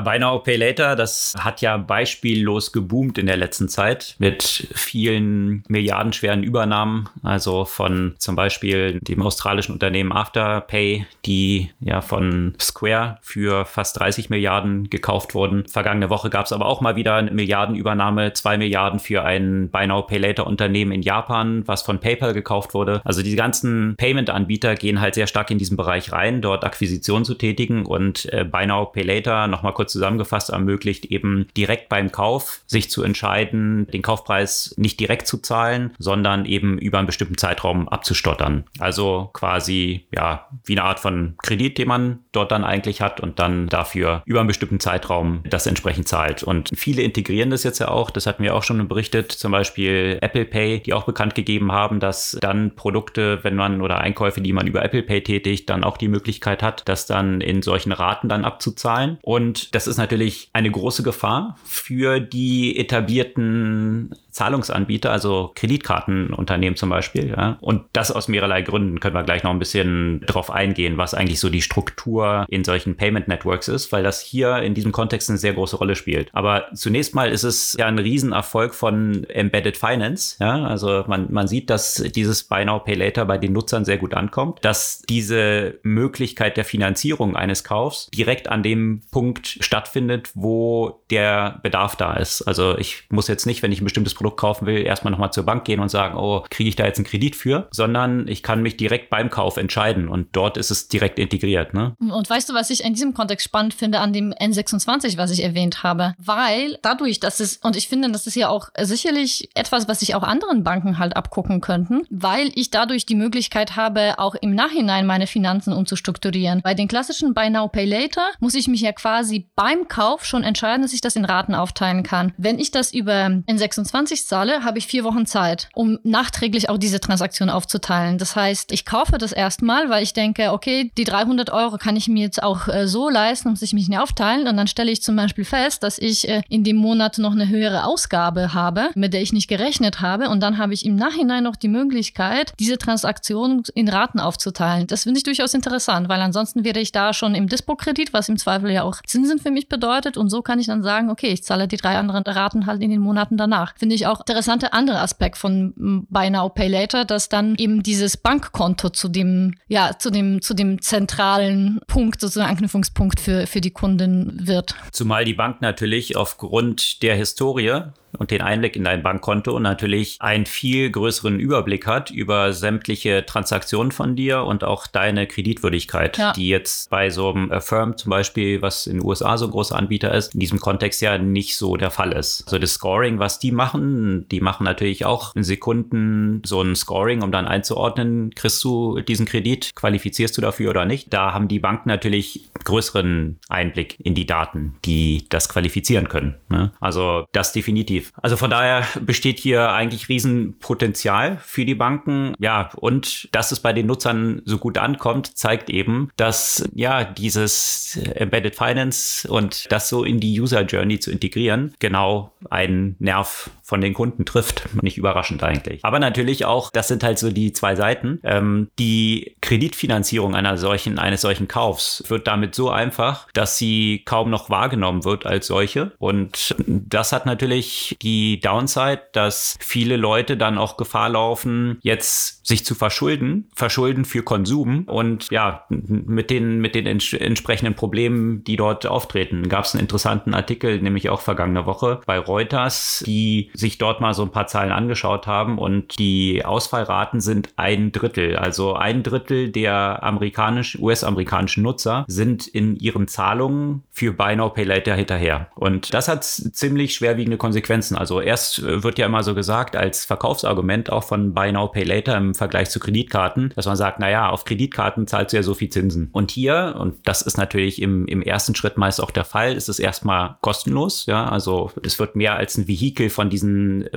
[SPEAKER 1] Now Pay Later, das hat ja beispiellos geboomt in der letzten Zeit mit vielen milliardenschweren Übernahmen, also von zum Beispiel dem australischen Unternehmen Afterpay, die ja von Square für fast 30 Milliarden gekauft wurden. Vergangene Woche gab es aber auch mal wieder eine Milliardenübernahme, zwei Milliarden für ein Buy Now Pay Later Unternehmen in Japan, was von PayPal gekauft wurde. Also die ganzen Payment-Anbieter gehen halt sehr stark in diesen Bereich rein, dort Akquisitionen zu tätigen und äh, Buy Now Pay Later, nochmal kurz zusammengefasst, ermöglicht eben direkt beim Kauf sich zu entscheiden, den Kaufpreis nicht direkt zu zahlen, sondern eben über einen bestimmten Zeitraum abzustottern. Also quasi, ja, wie eine Art von Kredit, den man dort dann eigentlich hat und dann dafür über einen bestimmten Zeitraum das entsprechend zahlt. Und viele integrieren das jetzt ja auch, das hatten wir auch schon berichtet, zum Beispiel Apple Pay, die auch bekannt gegeben haben, dass dann Produkte, wenn man oder Einkäufe, die man über Apple Pay tätigt, dann auch die Möglichkeit hat, das dann in solchen Raten dann abzuzahlen. Und das ist natürlich eine große Gefahr für die etablierten Zahlungsanbieter, also Kreditkartenunternehmen zum Beispiel. Ja? Und das aus mehrerlei Gründen können wir gleich noch ein bisschen drauf eingehen, was eigentlich so die Struktur in solchen Payment Networks ist, weil das hier in diesem Kontext eine sehr große Rolle spielt. Aber zunächst mal ist es ja ein Riesenerfolg von Embedded Finance. Ja? Also man, man sieht, dass dieses Buy Now Pay Later bei den Nutzern sehr gut ankommt, dass diese Möglichkeit der Finanzierung eines Kaufs direkt an dem Punkt stattfindet, wo der Bedarf da ist. Also ich muss jetzt nicht, wenn ich ein bestimmtes Produkt kaufen will, erstmal nochmal zur Bank gehen und sagen, oh, kriege ich da jetzt einen Kredit für, sondern ich kann mich direkt beim Kauf entscheiden und dort ist es direkt integriert. Ne?
[SPEAKER 2] Und weißt du, was ich in diesem Kontext spannend finde an dem N26, was ich erwähnt habe? Weil dadurch, dass es, und ich finde, das ist ja auch sicherlich etwas, was sich auch anderen Banken halt abgucken könnten, weil ich dadurch die Möglichkeit habe, auch im Nachhinein meine Finanzen umzustrukturieren. Bei den klassischen Buy Now Pay Later muss ich mich ja quasi beim Kauf schon entscheiden, dass ich das in Raten aufteilen kann. Wenn ich das über N26 ich zahle, habe ich vier Wochen Zeit, um nachträglich auch diese Transaktion aufzuteilen. Das heißt, ich kaufe das erstmal, weil ich denke, okay, die 300 Euro kann ich mir jetzt auch äh, so leisten, muss ich mich nicht aufteilen. Und dann stelle ich zum Beispiel fest, dass ich äh, in dem Monat noch eine höhere Ausgabe habe, mit der ich nicht gerechnet habe. Und dann habe ich im Nachhinein noch die Möglichkeit, diese Transaktion in Raten aufzuteilen. Das finde ich durchaus interessant, weil ansonsten wäre ich da schon im Dispo-Kredit, was im Zweifel ja auch Zinsen für mich bedeutet. Und so kann ich dann sagen, okay, ich zahle die drei anderen Raten halt in den Monaten danach. Finde ich auch interessanter anderer Aspekt von Buy Now Pay Later, dass dann eben dieses Bankkonto zu dem, ja, zu dem, zu dem zentralen Punkt, sozusagen Anknüpfungspunkt für, für die Kunden wird.
[SPEAKER 1] Zumal die Bank natürlich aufgrund der Historie und den Einblick in dein Bankkonto und natürlich einen viel größeren Überblick hat über sämtliche Transaktionen von dir und auch deine Kreditwürdigkeit, ja. die jetzt bei so einem Affirm zum Beispiel, was in den USA so ein großer Anbieter ist, in diesem Kontext ja nicht so der Fall ist. Also das Scoring, was die machen, die machen natürlich auch in Sekunden so ein Scoring, um dann einzuordnen, kriegst du diesen Kredit, qualifizierst du dafür oder nicht. Da haben die Banken natürlich größeren Einblick in die Daten, die das qualifizieren können. Ne? Also das definitiv definitiv. Also von daher besteht hier eigentlich Riesenpotenzial für die Banken. Ja, und dass es bei den Nutzern so gut ankommt, zeigt eben, dass ja dieses Embedded Finance und das so in die User Journey zu integrieren, genau einen Nerv von den Kunden trifft. Nicht überraschend eigentlich. Aber natürlich auch, das sind halt so die zwei Seiten. Ähm, die Kreditfinanzierung einer solchen, eines solchen Kaufs wird damit so einfach, dass sie kaum noch wahrgenommen wird als solche. Und das hat natürlich die Downside, dass viele Leute dann auch Gefahr laufen, jetzt sich zu verschulden, verschulden für Konsum und ja, mit den, mit den ents entsprechenden Problemen, die dort auftreten. Gab es einen interessanten Artikel, nämlich auch vergangene Woche bei Reuters, die sich dort mal so ein paar Zahlen angeschaut haben und die Ausfallraten sind ein Drittel. Also ein Drittel der amerikanischen, US-amerikanischen Nutzer sind in ihren Zahlungen für Buy Now Pay Later hinterher. Und das hat ziemlich schwerwiegende Konsequenzen. Also erst wird ja immer so gesagt als Verkaufsargument auch von Buy Now Pay Later im Vergleich zu Kreditkarten, dass man sagt, naja, auf Kreditkarten zahlst du ja so viel Zinsen. Und hier, und das ist natürlich im, im ersten Schritt meist auch der Fall, ist es erstmal kostenlos. Ja, also es wird mehr als ein Vehikel von diesen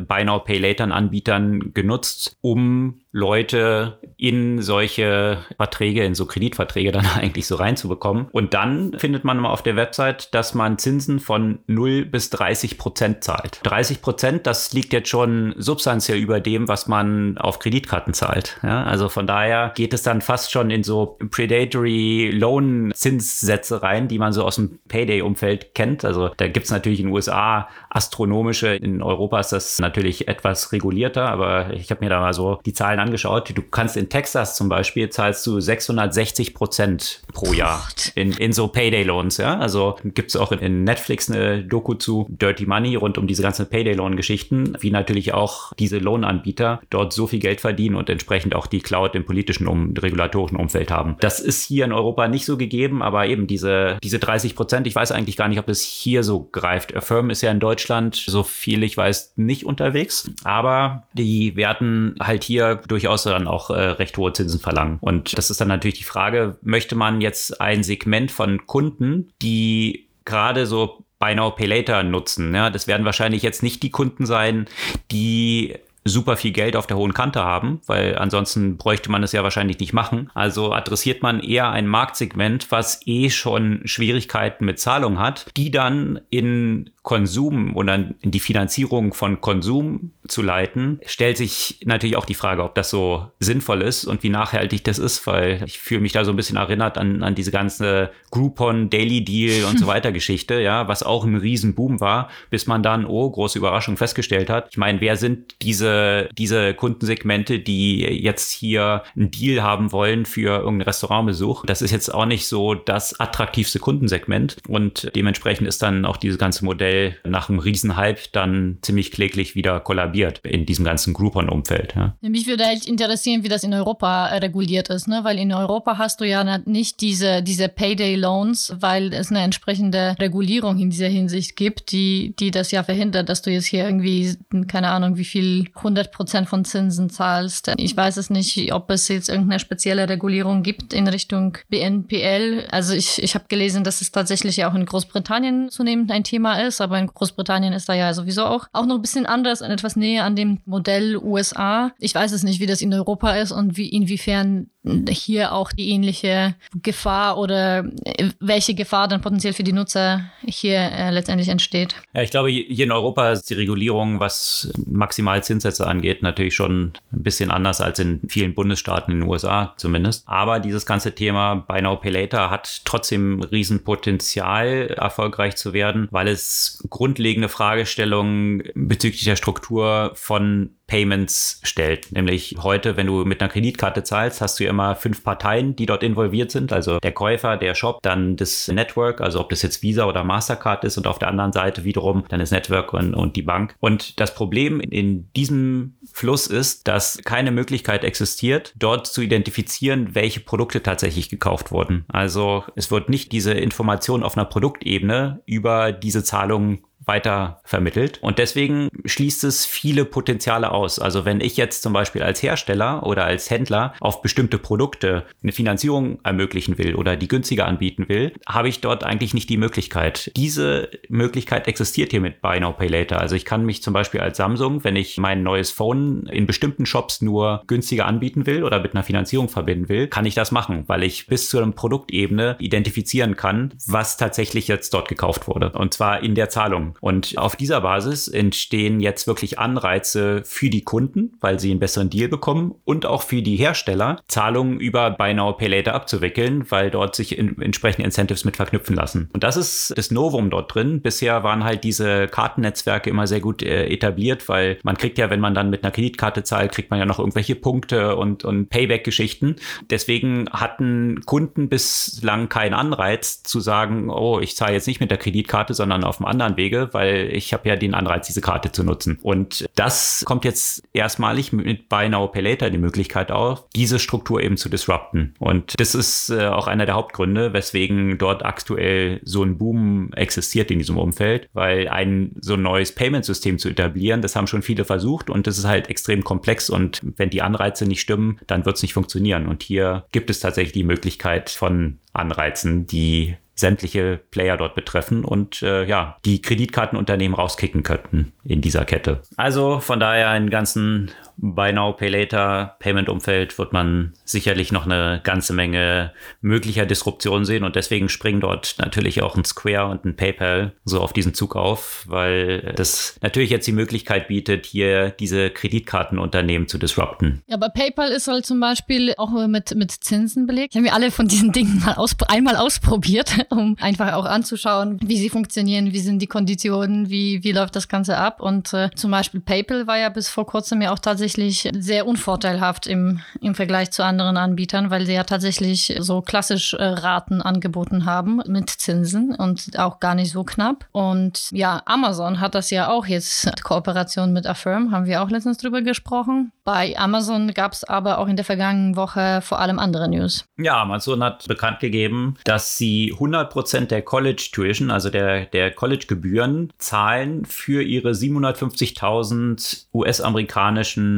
[SPEAKER 1] Buy Now Pay Later Anbietern genutzt, um Leute in solche Verträge, in so Kreditverträge dann eigentlich so reinzubekommen. Und dann findet man mal auf der Website, dass man Zinsen von 0 bis 30 Prozent zahlt. 30 Prozent, das liegt jetzt schon substanziell über dem, was man auf Kreditkarten zahlt. Ja, also von daher geht es dann fast schon in so Predatory Loan Zinssätze rein, die man so aus dem Payday-Umfeld kennt. Also da gibt es natürlich in den USA astronomische, in Europa ist das natürlich etwas regulierter, aber ich habe mir da mal so die Zahlen angeschaut. Du kannst in Texas zum Beispiel zahlst du 660 Prozent pro Jahr in, in so Payday-Loans. Ja? Also gibt es auch in Netflix eine Doku zu Dirty Money rund um diese ganzen Payday-Loan-Geschichten, wie natürlich auch diese Lohnanbieter dort so viel Geld verdienen und entsprechend auch die Cloud im politischen, um, regulatorischen Umfeld haben. Das ist hier in Europa nicht so gegeben, aber eben diese, diese 30 Prozent, ich weiß eigentlich gar nicht, ob das hier so greift. Affirm ist ja in Deutschland, so viel ich weiß, nicht unterwegs, aber die werden halt hier durchaus dann auch äh, recht hohe Zinsen verlangen. Und das ist dann natürlich die Frage, möchte man jetzt ein Segment von Kunden, die gerade so Buy Now Pay Later nutzen. Ja, das werden wahrscheinlich jetzt nicht die Kunden sein, die super viel Geld auf der hohen Kante haben, weil ansonsten bräuchte man es ja wahrscheinlich nicht machen. Also adressiert man eher ein Marktsegment, was eh schon Schwierigkeiten mit Zahlung hat, die dann in Konsum oder in die Finanzierung von Konsum zu leiten, stellt sich natürlich auch die Frage, ob das so sinnvoll ist und wie nachhaltig das ist, weil ich fühle mich da so ein bisschen erinnert an, an diese ganze Groupon, Daily Deal und so weiter Geschichte, ja, was auch ein Riesenboom war, bis man dann, oh, große Überraschung festgestellt hat. Ich meine, wer sind diese, diese Kundensegmente, die jetzt hier einen Deal haben wollen für irgendeinen Restaurantbesuch? Das ist jetzt auch nicht so das attraktivste Kundensegment und dementsprechend ist dann auch dieses ganze Modell schnell nach einem Riesenhype dann ziemlich kläglich wieder kollabiert in diesem ganzen Groupon-Umfeld. Ja.
[SPEAKER 2] Mich würde halt interessieren, wie das in Europa äh, reguliert ist, ne? weil in Europa hast du ja nicht diese, diese Payday-Loans, weil es eine entsprechende Regulierung in dieser Hinsicht gibt, die, die das ja verhindert, dass du jetzt hier irgendwie, keine Ahnung, wie viel 100 Prozent von Zinsen zahlst. Ich weiß es nicht, ob es jetzt irgendeine spezielle Regulierung gibt in Richtung BNPL. Also ich, ich habe gelesen, dass es tatsächlich auch in Großbritannien zunehmend ein Thema ist, aber in Großbritannien ist da ja sowieso auch, auch noch ein bisschen anders und etwas näher an dem Modell USA. Ich weiß es nicht, wie das in Europa ist und wie inwiefern hier auch die ähnliche Gefahr oder äh, welche Gefahr dann potenziell für die Nutzer hier äh, letztendlich entsteht.
[SPEAKER 1] Ja, ich glaube, hier in Europa ist die Regulierung, was Maximalzinssätze angeht, natürlich schon ein bisschen anders als in vielen Bundesstaaten in den USA zumindest. Aber dieses ganze Thema Buy Now Pay Later hat trotzdem Riesenpotenzial, erfolgreich zu werden, weil es grundlegende Fragestellungen bezüglich der Struktur von Payments stellt. Nämlich heute, wenn du mit einer Kreditkarte zahlst, hast du ja immer fünf Parteien, die dort involviert sind. Also der Käufer, der Shop, dann das Network, also ob das jetzt Visa oder Mastercard ist und auf der anderen Seite wiederum dann das Network und, und die Bank. Und das Problem in diesem Fluss ist, dass keine Möglichkeit existiert, dort zu identifizieren, welche Produkte tatsächlich gekauft wurden. Also es wird nicht diese Information auf einer Produktebene über diese Zahlungen weiter vermittelt. Und deswegen schließt es viele Potenziale aus. Also wenn ich jetzt zum Beispiel als Hersteller oder als Händler auf bestimmte Produkte eine Finanzierung ermöglichen will oder die günstiger anbieten will, habe ich dort eigentlich nicht die Möglichkeit. Diese Möglichkeit existiert hier mit Buy Now Pay Later. Also ich kann mich zum Beispiel als Samsung, wenn ich mein neues Phone in bestimmten Shops nur günstiger anbieten will oder mit einer Finanzierung verbinden will, kann ich das machen, weil ich bis zu einer Produktebene identifizieren kann, was tatsächlich jetzt dort gekauft wurde. Und zwar in der Zahlung. Und auf dieser Basis entstehen jetzt wirklich Anreize für die Kunden, weil sie einen besseren Deal bekommen und auch für die Hersteller, Zahlungen über Buy Now Pay Later abzuwickeln, weil dort sich in, entsprechende Incentives mit verknüpfen lassen. Und das ist das Novum dort drin. Bisher waren halt diese Kartennetzwerke immer sehr gut äh, etabliert, weil man kriegt ja, wenn man dann mit einer Kreditkarte zahlt, kriegt man ja noch irgendwelche Punkte und, und Payback-Geschichten. Deswegen hatten Kunden bislang keinen Anreiz zu sagen, oh, ich zahle jetzt nicht mit der Kreditkarte, sondern auf einem anderen Wege, weil ich habe ja den Anreiz, diese Karte zu nutzen. Und das kommt jetzt erstmalig mit Buy Now Later die Möglichkeit auf, diese Struktur eben zu disrupten. Und das ist äh, auch einer der Hauptgründe, weswegen dort aktuell so ein Boom existiert in diesem Umfeld, weil ein so ein neues Payment-System zu etablieren, das haben schon viele versucht und das ist halt extrem komplex und wenn die Anreize nicht stimmen, dann wird es nicht funktionieren. Und hier gibt es tatsächlich die Möglichkeit von Anreizen, die sämtliche Player dort betreffen und äh, ja, die Kreditkartenunternehmen rauskicken könnten in dieser Kette. Also von daher einen ganzen Buy Now, Pay Later Payment-Umfeld wird man sicherlich noch eine ganze Menge möglicher Disruption sehen und deswegen springen dort natürlich auch ein Square und ein PayPal so auf diesen Zug auf, weil das natürlich jetzt die Möglichkeit bietet, hier diese Kreditkartenunternehmen zu disrupten.
[SPEAKER 2] Ja, aber PayPal ist halt zum Beispiel auch mit, mit Zinsen belegt. Ich habe mir alle von diesen Dingen mal aus, einmal ausprobiert, um einfach auch anzuschauen, wie sie funktionieren, wie sind die Konditionen, wie, wie läuft das Ganze ab. Und äh, zum Beispiel PayPal war ja bis vor kurzem ja auch tatsächlich sehr unvorteilhaft im, im Vergleich zu anderen Anbietern, weil sie ja tatsächlich so klassisch äh, Raten angeboten haben mit Zinsen und auch gar nicht so knapp. Und ja, Amazon hat das ja auch jetzt Kooperation mit Affirm, haben wir auch letztens drüber gesprochen. Bei Amazon gab es aber auch in der vergangenen Woche vor allem andere News.
[SPEAKER 1] Ja, Amazon hat bekannt gegeben, dass sie 100% der College Tuition, also der, der College-Gebühren, zahlen für ihre 750.000 US-amerikanischen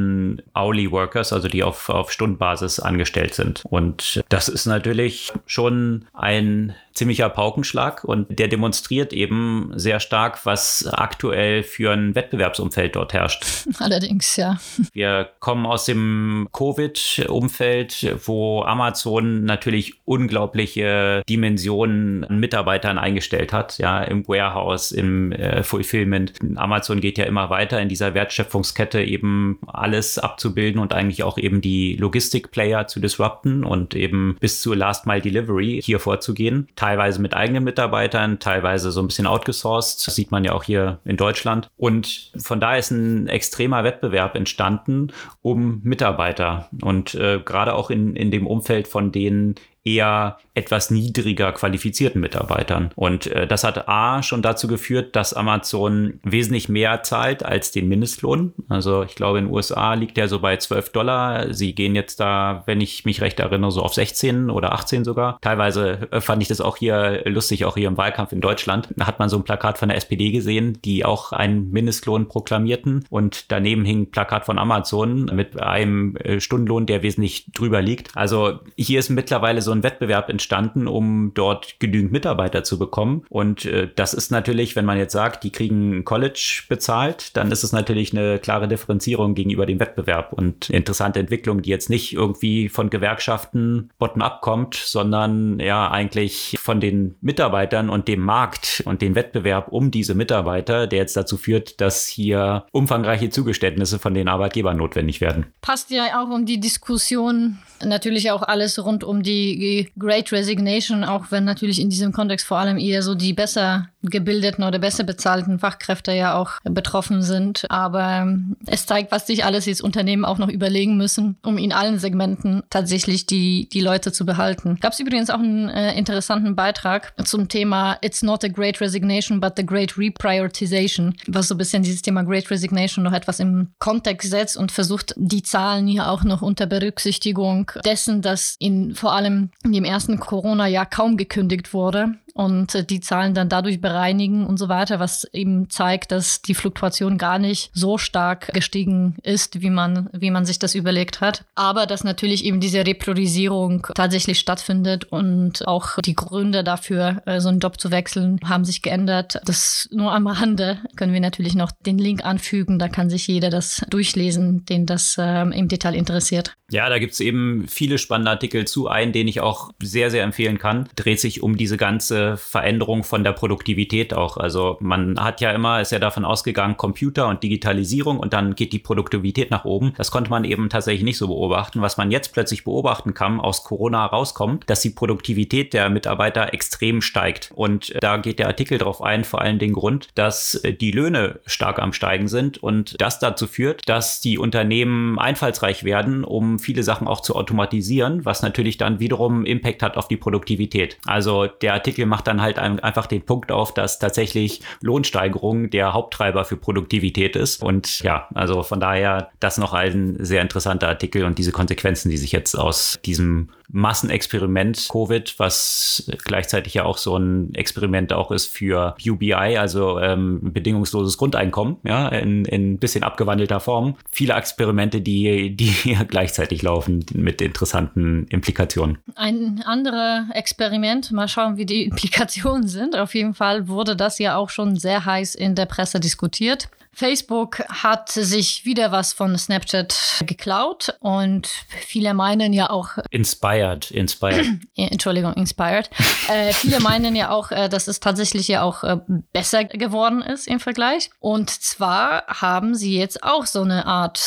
[SPEAKER 1] Hourly Workers, also die auf, auf Stundenbasis angestellt sind. Und das ist natürlich schon ein ziemlicher Paukenschlag und der demonstriert eben sehr stark, was aktuell für ein Wettbewerbsumfeld dort herrscht.
[SPEAKER 2] Allerdings, ja.
[SPEAKER 1] Wir kommen aus dem Covid-Umfeld, wo Amazon natürlich unglaubliche Dimensionen an Mitarbeitern eingestellt hat, ja, im Warehouse, im äh, Fulfillment. Amazon geht ja immer weiter in dieser Wertschöpfungskette eben alles abzubilden und eigentlich auch eben die Logistik-Player zu disrupten und eben bis zur Last-Mile-Delivery hier vorzugehen. Teilweise mit eigenen Mitarbeitern, teilweise so ein bisschen outgesourced. Das sieht man ja auch hier in Deutschland. Und von da ist ein extremer Wettbewerb entstanden um Mitarbeiter. Und äh, gerade auch in, in dem Umfeld von den eher etwas niedriger qualifizierten Mitarbeitern. Und äh, das hat A schon dazu geführt, dass Amazon wesentlich mehr zahlt als den Mindestlohn. Also ich glaube, in den USA liegt der so bei 12 Dollar. Sie gehen jetzt da, wenn ich mich recht erinnere, so auf 16 oder 18 sogar. Teilweise äh, fand ich das auch hier lustig, auch hier im Wahlkampf in Deutschland. Da hat man so ein Plakat von der SPD gesehen, die auch einen Mindestlohn proklamierten. Und daneben hing ein Plakat von Amazon mit einem äh, Stundenlohn, der wesentlich drüber liegt. Also hier ist mittlerweile so ein Wettbewerb entstanden, um dort genügend Mitarbeiter zu bekommen. Und äh, das ist natürlich, wenn man jetzt sagt, die kriegen College bezahlt, dann ist es natürlich eine klare Differenzierung gegenüber dem Wettbewerb und interessante Entwicklung, die jetzt nicht irgendwie von Gewerkschaften bottom-up kommt, sondern ja eigentlich von den Mitarbeitern und dem Markt und den Wettbewerb um diese Mitarbeiter, der jetzt dazu führt, dass hier umfangreiche Zugeständnisse von den Arbeitgebern notwendig werden.
[SPEAKER 2] Passt ja auch um die Diskussion, natürlich auch alles rund um die Great Resignation, auch wenn natürlich in diesem Kontext vor allem eher so die besser gebildeten oder besser bezahlten Fachkräfte ja auch betroffen sind. Aber ähm, es zeigt, was sich alles jetzt Unternehmen auch noch überlegen müssen, um in allen Segmenten tatsächlich die, die Leute zu behalten. Gab es übrigens auch einen äh, interessanten Beitrag zum Thema It's not a great resignation, but the great reprioritization, was so ein bisschen dieses Thema Great Resignation noch etwas im Kontext setzt und versucht, die Zahlen hier auch noch unter Berücksichtigung dessen, dass in vor allem in dem ersten Corona-Jahr kaum gekündigt wurde und äh, die Zahlen dann dadurch bereinigen und so weiter, was eben zeigt, dass die Fluktuation gar nicht so stark gestiegen ist, wie man, wie man sich das überlegt hat. Aber dass natürlich eben diese Repriorisierung tatsächlich stattfindet und auch die Gründe dafür, äh, so einen Job zu wechseln, haben sich geändert. Das nur am Rande können wir natürlich noch den Link anfügen. Da kann sich jeder das durchlesen, den das äh, im Detail interessiert.
[SPEAKER 1] Ja, da gibt es eben viele spannende Artikel zu. Einen, den ich auch sehr, sehr empfehlen kann, dreht sich um diese ganze Veränderung von der Produktivität auch. Also man hat ja immer, ist ja davon ausgegangen, Computer und Digitalisierung und dann geht die Produktivität nach oben. Das konnte man eben tatsächlich nicht so beobachten. Was man jetzt plötzlich beobachten kann, aus Corona rauskommt, dass die Produktivität der Mitarbeiter extrem steigt. Und da geht der Artikel darauf ein, vor allem den Grund, dass die Löhne stark am Steigen sind und das dazu führt, dass die Unternehmen einfallsreich werden, um viele Sachen auch zu automatisieren, was natürlich dann wiederum Impact hat auf die Produktivität. Also der Artikel macht macht dann halt einfach den Punkt auf, dass tatsächlich Lohnsteigerung der Haupttreiber für Produktivität ist. Und ja, also von daher das noch ein sehr interessanter Artikel und diese Konsequenzen, die sich jetzt aus diesem Massenexperiment Covid, was gleichzeitig ja auch so ein Experiment auch ist für UBI, also ähm, bedingungsloses Grundeinkommen, ja, in, in ein bisschen abgewandelter Form. Viele Experimente, die, die gleichzeitig laufen mit interessanten Implikationen.
[SPEAKER 2] Ein anderes Experiment, mal schauen, wie die Applikationen sind. Auf jeden Fall wurde das ja auch schon sehr heiß in der Presse diskutiert. Facebook hat sich wieder was von Snapchat geklaut und viele meinen ja auch.
[SPEAKER 1] Inspired, inspired.
[SPEAKER 2] Entschuldigung, inspired. äh, viele meinen ja auch, äh, dass es tatsächlich ja auch äh, besser geworden ist im Vergleich. Und zwar haben sie jetzt auch so eine Art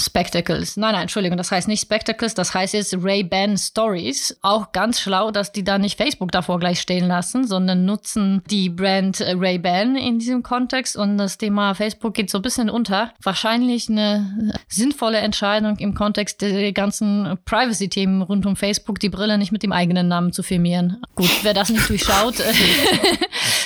[SPEAKER 2] Spectacles. Nein, nein, Entschuldigung, das heißt nicht Spectacles, das heißt jetzt Ray-Ban Stories. Auch ganz schlau, dass die da nicht Facebook davor gleich stehen lassen, sondern nutzen die Brand Ray-Ban in diesem Kontext und das Thema Facebook geht so ein bisschen unter. Wahrscheinlich eine sinnvolle Entscheidung im Kontext der ganzen Privacy-Themen rund um Facebook, die Brille nicht mit dem eigenen Namen zu firmieren. Gut, wer das nicht durchschaut,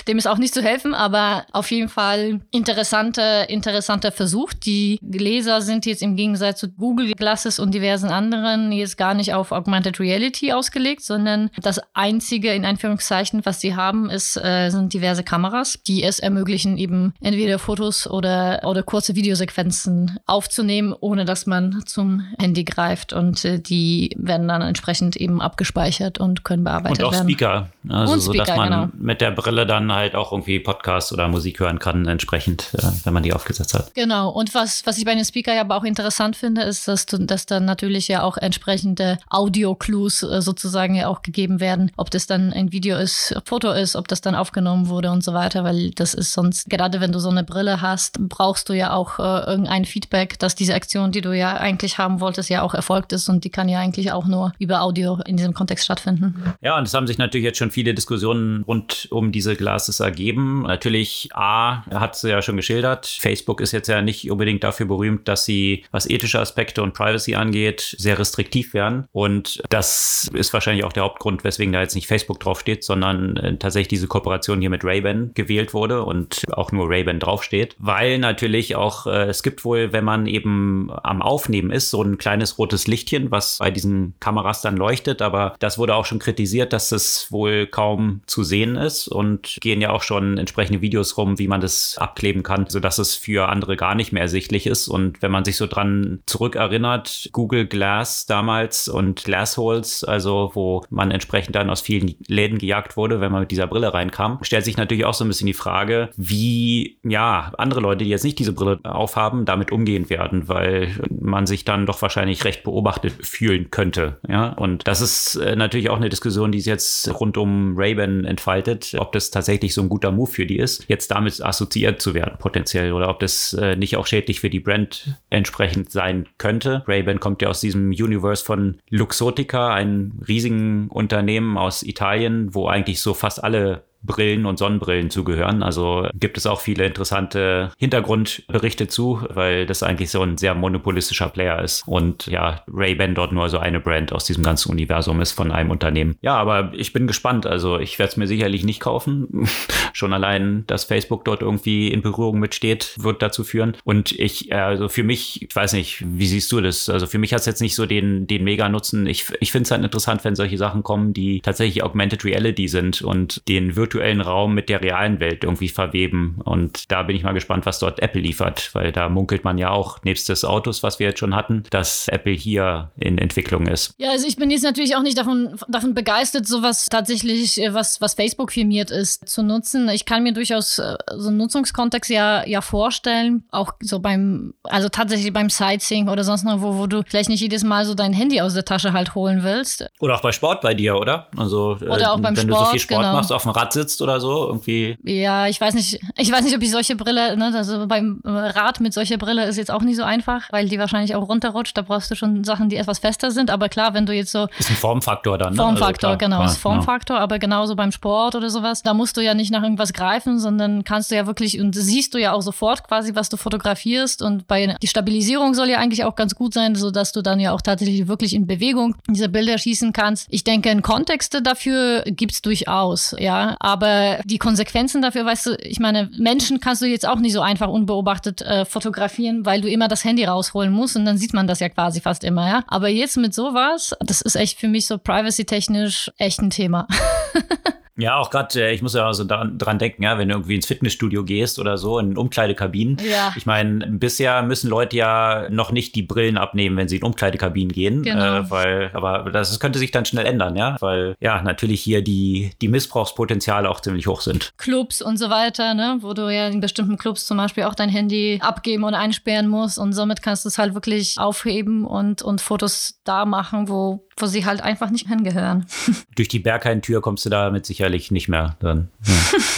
[SPEAKER 2] dem ist auch nicht zu helfen, aber auf jeden Fall interessanter, interessanter Versuch. Die Leser sind jetzt im Gegensatz zu Google Glasses und diversen anderen jetzt gar nicht auf Augmented Reality ausgelegt, sondern das einzige, in Anführungszeichen, was sie haben, ist, äh, sind diverse Kameras, die es ermöglichen, eben entweder Fotos oder, oder kurze Videosequenzen aufzunehmen, ohne dass man zum Handy greift und äh, die werden dann entsprechend eben abgespeichert und können bearbeitet werden.
[SPEAKER 1] Und auch
[SPEAKER 2] werden.
[SPEAKER 1] Speaker, also
[SPEAKER 2] und
[SPEAKER 1] so,
[SPEAKER 2] Speaker,
[SPEAKER 1] dass man
[SPEAKER 2] genau.
[SPEAKER 1] mit der Brille dann halt auch irgendwie Podcast oder Musik hören kann, entsprechend, äh, wenn man die aufgesetzt hat.
[SPEAKER 2] Genau. Und was, was ich bei den Speaker ja aber auch interessant finde, ist, dass, dass dann natürlich ja auch entsprechende Audio-Clues äh, sozusagen ja auch gegeben werden. Ob das dann ein Video ist, Foto ist, ob das dann aufgenommen wurde und so weiter, weil das ist sonst, gerade wenn du so eine Brille hast, brauchst du ja auch äh, irgendein Feedback, dass diese Aktion, die du ja eigentlich haben wolltest, ja auch erfolgt ist und die kann ja eigentlich auch nur über Audio in diesem Kontext stattfinden.
[SPEAKER 1] Ja, und es haben sich natürlich jetzt schon viele Diskussionen rund um diese Glasses ergeben. Natürlich, A, hat sie ja schon geschildert, Facebook ist jetzt ja nicht unbedingt dafür berühmt, dass sie, was ethische Aspekte und Privacy angeht, sehr restriktiv werden. Und das ist wahrscheinlich auch der Hauptgrund, weswegen da jetzt nicht Facebook draufsteht, sondern äh, tatsächlich diese Kooperation hier mit Ray-Ban gewählt wurde und auch nur Ray-Ban draufsteht. Weil natürlich auch, äh, es gibt wohl, wenn man eben am Aufnehmen ist, so ein kleines rotes Lichtchen, was bei diesen Kameras dann leuchtet, aber das wurde auch schon kritisiert, dass es wohl kaum zu sehen ist und gehen ja auch schon entsprechende Videos rum, wie man das abkleben kann, sodass es für andere gar nicht mehr ersichtlich ist. Und wenn man sich so dran zurückerinnert, Google Glass damals und Glassholes, also wo man entsprechend dann aus vielen Läden gejagt wurde, wenn man mit dieser Brille reinkam, stellt sich natürlich auch so ein bisschen die Frage, wie ja andere Leute, die jetzt nicht diese Brille aufhaben, damit umgehen werden, weil man sich dann doch wahrscheinlich recht beobachtet fühlen könnte. Ja, und das ist äh, natürlich auch eine Diskussion, die sich jetzt rund um Ray-Ban entfaltet, ob das tatsächlich so ein guter Move für die ist, jetzt damit assoziiert zu werden potenziell oder ob das äh, nicht auch schädlich für die Brand entsprechend sein könnte. Ray-Ban kommt ja aus diesem Universe von Luxotica, einem riesigen Unternehmen aus Italien, wo eigentlich so fast alle Brillen und Sonnenbrillen zugehören. Also gibt es auch viele interessante Hintergrundberichte zu, weil das eigentlich so ein sehr monopolistischer Player ist und ja, Ray-Ban dort nur so eine Brand aus diesem ganzen Universum ist von einem Unternehmen. Ja, aber ich bin gespannt. Also ich werde es mir sicherlich nicht kaufen. Schon allein, dass Facebook dort irgendwie in Berührung mitsteht, wird dazu führen. Und ich, also für mich, ich weiß nicht, wie siehst du das? Also für mich hat es jetzt nicht so den, den Mega-Nutzen. Ich, ich finde es halt interessant, wenn solche Sachen kommen, die tatsächlich Augmented Reality sind und den virtuellen Raum mit der realen Welt irgendwie verweben. Und da bin ich mal gespannt, was dort Apple liefert, weil da munkelt man ja auch, nebst des Autos, was wir jetzt schon hatten, dass Apple hier in Entwicklung ist.
[SPEAKER 2] Ja, also ich bin jetzt natürlich auch nicht davon, davon begeistert, sowas tatsächlich, äh, was, was Facebook firmiert ist, zu nutzen. Ich kann mir durchaus äh, so einen Nutzungskontext ja, ja vorstellen, auch so beim, also tatsächlich beim Sightseeing oder sonst noch wo, wo du vielleicht nicht jedes Mal so dein Handy aus der Tasche halt holen willst.
[SPEAKER 1] Oder auch bei Sport bei dir, oder? Also,
[SPEAKER 2] Oder auch beim
[SPEAKER 1] wenn
[SPEAKER 2] Sport,
[SPEAKER 1] du so viel Sport
[SPEAKER 2] genau.
[SPEAKER 1] machst, auf dem Rad sitzt oder so, irgendwie.
[SPEAKER 2] Ja, ich weiß nicht, ich weiß nicht, ob ich solche Brille, ne, also beim Rad mit solcher Brille ist jetzt auch nicht so einfach, weil die wahrscheinlich auch runterrutscht. Da brauchst du schon Sachen, die etwas fester sind. Aber klar, wenn du jetzt so
[SPEAKER 1] Ist ein Formfaktor dann. Ne?
[SPEAKER 2] Formfaktor,
[SPEAKER 1] also klar,
[SPEAKER 2] genau,
[SPEAKER 1] ja,
[SPEAKER 2] ist Formfaktor, aber genauso beim Sport oder sowas, da musst du ja nicht nach irgendwas greifen, sondern kannst du ja wirklich und siehst du ja auch sofort quasi, was du fotografierst und bei die Stabilisierung soll ja eigentlich auch ganz gut sein, so dass du dann ja auch tatsächlich wirklich in Bewegung diese Bilder schießen kannst. Ich denke, in Kontexte dafür gibt's durchaus, ja, aber die Konsequenzen dafür, weißt du, ich meine, Menschen kannst du jetzt auch nicht so einfach unbeobachtet äh, fotografieren, weil du immer das Handy rausholen musst und dann sieht man das ja quasi fast immer, ja. Aber jetzt mit sowas, das ist echt für mich so privacy-technisch echt ein Thema.
[SPEAKER 1] Ja, auch gerade, äh, ich muss ja so dran, dran denken, ja, wenn du irgendwie ins Fitnessstudio gehst oder so, in Umkleidekabinen.
[SPEAKER 2] Ja.
[SPEAKER 1] Ich meine, bisher müssen Leute ja noch nicht die Brillen abnehmen, wenn sie in Umkleidekabinen gehen.
[SPEAKER 2] Genau.
[SPEAKER 1] Äh, weil, aber das könnte sich dann schnell ändern, ja. Weil ja, natürlich hier die, die Missbrauchspotenziale auch ziemlich hoch sind.
[SPEAKER 2] Clubs und so weiter, ne, wo du ja in bestimmten Clubs zum Beispiel auch dein Handy abgeben und einsperren musst und somit kannst du es halt wirklich aufheben und, und Fotos da machen, wo, wo sie halt einfach nicht hingehören.
[SPEAKER 1] Durch die Berghain-Tür kommst du damit sicherlich nicht mehr dann.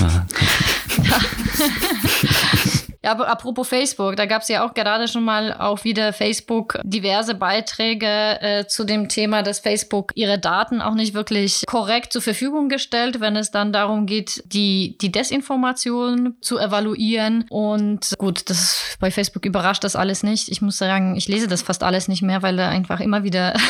[SPEAKER 1] Ja.
[SPEAKER 2] Ja, aber apropos Facebook, da gab es ja auch gerade schon mal auf wieder Facebook diverse Beiträge äh, zu dem Thema, dass Facebook ihre Daten auch nicht wirklich korrekt zur Verfügung gestellt, wenn es dann darum geht, die, die Desinformation zu evaluieren. Und gut, das bei Facebook überrascht das alles nicht. Ich muss sagen, ich lese das fast alles nicht mehr, weil da einfach immer wieder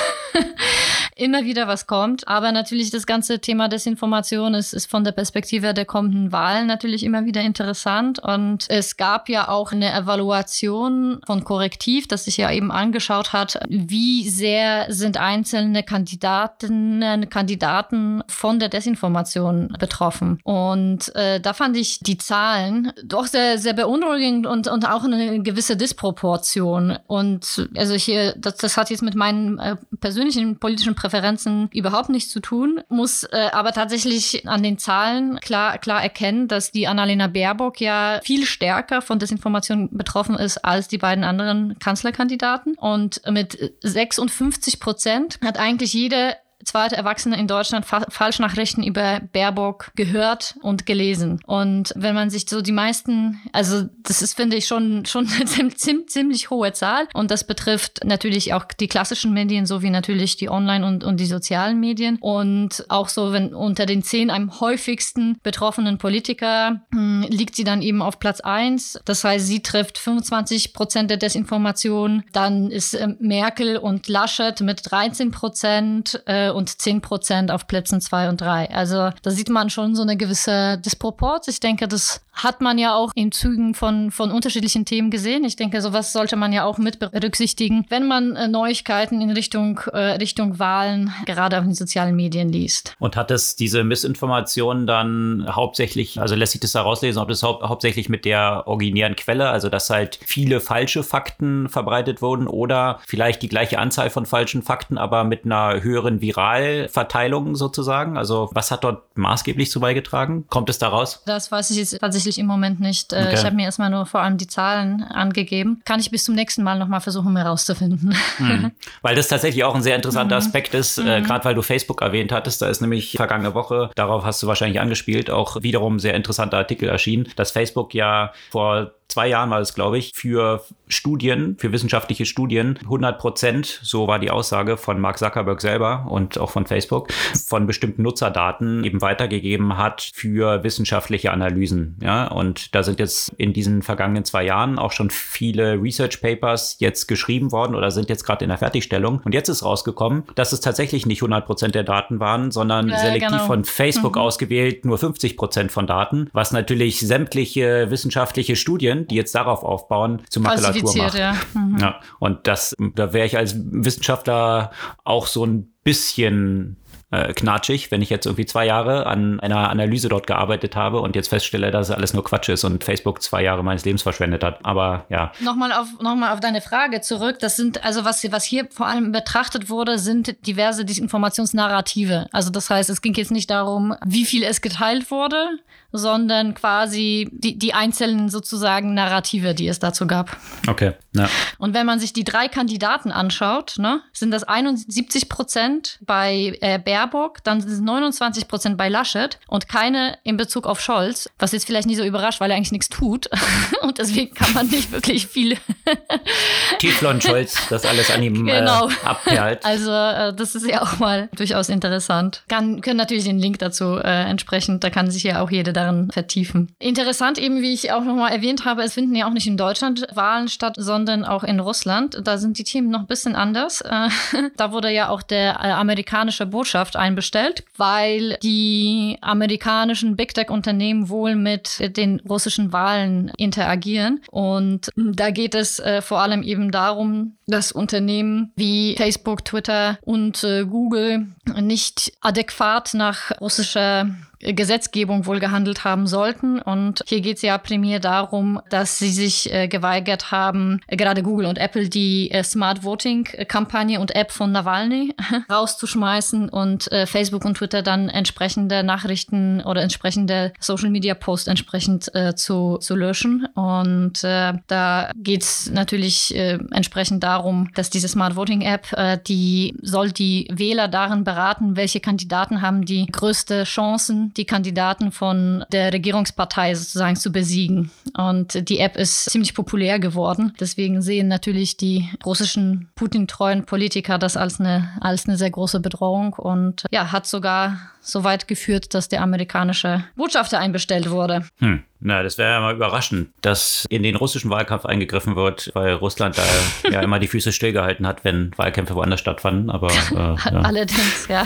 [SPEAKER 2] immer wieder was kommt. Aber natürlich das ganze Thema Desinformation ist, ist von der Perspektive der kommenden Wahlen natürlich immer wieder interessant. Und es gab ja auch eine Evaluation von Korrektiv, das sich ja eben angeschaut hat, wie sehr sind einzelne Kandidatinnen, Kandidaten von der Desinformation betroffen. Und äh, da fand ich die Zahlen doch sehr, sehr beunruhigend und, und auch eine gewisse Disproportion. Und also hier, das, das hat jetzt mit meinen äh, persönlichen politischen Präferenzen überhaupt nichts zu tun, muss äh, aber tatsächlich an den Zahlen klar, klar erkennen, dass die Annalena Baerbock ja viel stärker von Desinformation betroffen ist als die beiden anderen Kanzlerkandidaten. Und mit 56 Prozent hat eigentlich jede zweite Erwachsene in Deutschland Fa Falschnachrichten über Baerbock gehört und gelesen. Und wenn man sich so die meisten, also das ist, finde ich, schon, schon eine ziemlich, hohe Zahl. Und das betrifft natürlich auch die klassischen Medien sowie natürlich die Online- und, und die sozialen Medien. Und auch so, wenn unter den zehn am häufigsten betroffenen Politiker mh, hm, liegt sie dann eben auf Platz eins. Das heißt, sie trifft 25 Prozent der Desinformation. Dann ist äh, Merkel und Laschet mit 13 Prozent. Äh, und 10 Prozent auf Plätzen 2 und 3. Also da sieht man schon so eine gewisse Disproport. Ich denke, das hat man ja auch in Zügen von, von unterschiedlichen Themen gesehen. Ich denke, sowas sollte man ja auch mit berücksichtigen, wenn man äh, Neuigkeiten in Richtung, äh, Richtung Wahlen gerade auf den sozialen Medien liest.
[SPEAKER 1] Und hat es diese Missinformation dann hauptsächlich, also lässt sich das da rauslesen, ob das hau hauptsächlich mit der originären Quelle, also dass halt viele falsche Fakten verbreitet wurden oder vielleicht die gleiche Anzahl von falschen Fakten, aber mit einer höheren Viralverteilung sozusagen? Also was hat dort maßgeblich zu beigetragen? Kommt es daraus?
[SPEAKER 2] Das weiß ich jetzt tatsächlich ich im Moment nicht. Äh, okay. Ich habe mir erstmal nur vor allem die Zahlen angegeben. Kann ich bis zum nächsten Mal nochmal versuchen herauszufinden.
[SPEAKER 1] Mhm. Weil das tatsächlich auch ein sehr interessanter mhm. Aspekt ist, äh, mhm. gerade weil du Facebook erwähnt hattest. Da ist nämlich vergangene Woche, darauf hast du wahrscheinlich angespielt, auch wiederum ein sehr interessanter Artikel erschienen, dass Facebook ja vor zwei Jahren war es, glaube ich, für Studien, für wissenschaftliche Studien 100 Prozent, so war die Aussage von Mark Zuckerberg selber und auch von Facebook, von bestimmten Nutzerdaten eben weitergegeben hat für wissenschaftliche Analysen. Ja, und da sind jetzt in diesen vergangenen zwei Jahren auch schon viele Research Papers jetzt geschrieben worden oder sind jetzt gerade in der Fertigstellung. Und jetzt ist rausgekommen, dass es tatsächlich nicht 100 Prozent der Daten waren, sondern ja, selektiv genau. von Facebook mhm. ausgewählt nur 50 Prozent von Daten, was natürlich sämtliche wissenschaftliche Studien die jetzt darauf aufbauen, zu Makulatur macht. Ja. Mhm. ja. Und das, da wäre ich als Wissenschaftler auch so ein bisschen äh, knatschig, wenn ich jetzt irgendwie zwei Jahre an einer Analyse dort gearbeitet habe und jetzt feststelle, dass alles nur Quatsch ist und Facebook zwei Jahre meines Lebens verschwendet hat. Aber ja.
[SPEAKER 2] Nochmal auf, nochmal auf deine Frage zurück. Das sind, also was, was hier vor allem betrachtet wurde, sind diverse Desinformationsnarrative. Also das heißt, es ging jetzt nicht darum, wie viel es geteilt wurde, sondern quasi die, die einzelnen sozusagen Narrative, die es dazu gab.
[SPEAKER 1] Okay. Ja.
[SPEAKER 2] Und wenn man sich die drei Kandidaten anschaut, ne, sind das 71 Prozent bei äh, Baerbock, dann sind es 29 Prozent bei Laschet und keine in Bezug auf Scholz, was jetzt vielleicht nicht so überrascht, weil er eigentlich nichts tut. und deswegen kann man nicht wirklich viel.
[SPEAKER 1] Teflon Scholz, das alles an ihm äh, genau. äh, abperlt.
[SPEAKER 2] Also, äh, das ist ja auch mal durchaus interessant. Kann, können natürlich den Link dazu äh, entsprechend, da kann sich ja auch jeder darin vertiefen. Interessant eben, wie ich auch nochmal erwähnt habe, es finden ja auch nicht in Deutschland Wahlen statt, sondern auch in Russland. Da sind die Themen noch ein bisschen anders. Äh, da wurde ja auch der äh, amerikanische Botschaft einbestellt, weil die amerikanischen Big Tech-Unternehmen wohl mit den russischen Wahlen interagieren. Und da geht es äh, vor allem eben darum, dass Unternehmen wie Facebook, Twitter und Google nicht adäquat nach russischer Gesetzgebung wohl gehandelt haben sollten. Und hier geht es ja primär darum, dass sie sich äh, geweigert haben, gerade Google und Apple die äh, Smart Voting Kampagne und App von Nawalny rauszuschmeißen und äh, Facebook und Twitter dann entsprechende Nachrichten oder entsprechende Social Media Posts entsprechend äh, zu, zu löschen. Und äh, da geht es natürlich entsprechend darum, dass diese Smart Voting App, äh, die soll die Wähler darin beraten, welche Kandidaten haben die größte Chancen, die Kandidaten von der Regierungspartei sozusagen zu besiegen. Und die App ist ziemlich populär geworden. Deswegen sehen natürlich die russischen Putin-treuen Politiker das als eine, als eine sehr große Bedrohung und ja, hat sogar so weit geführt, dass der amerikanische Botschafter einbestellt wurde.
[SPEAKER 1] Hm. Na, das wäre ja mal überraschend, dass in den russischen Wahlkampf eingegriffen wird, weil Russland da ja immer die Füße stillgehalten hat, wenn Wahlkämpfe woanders stattfanden. Aber äh, ja.
[SPEAKER 2] allerdings, ja,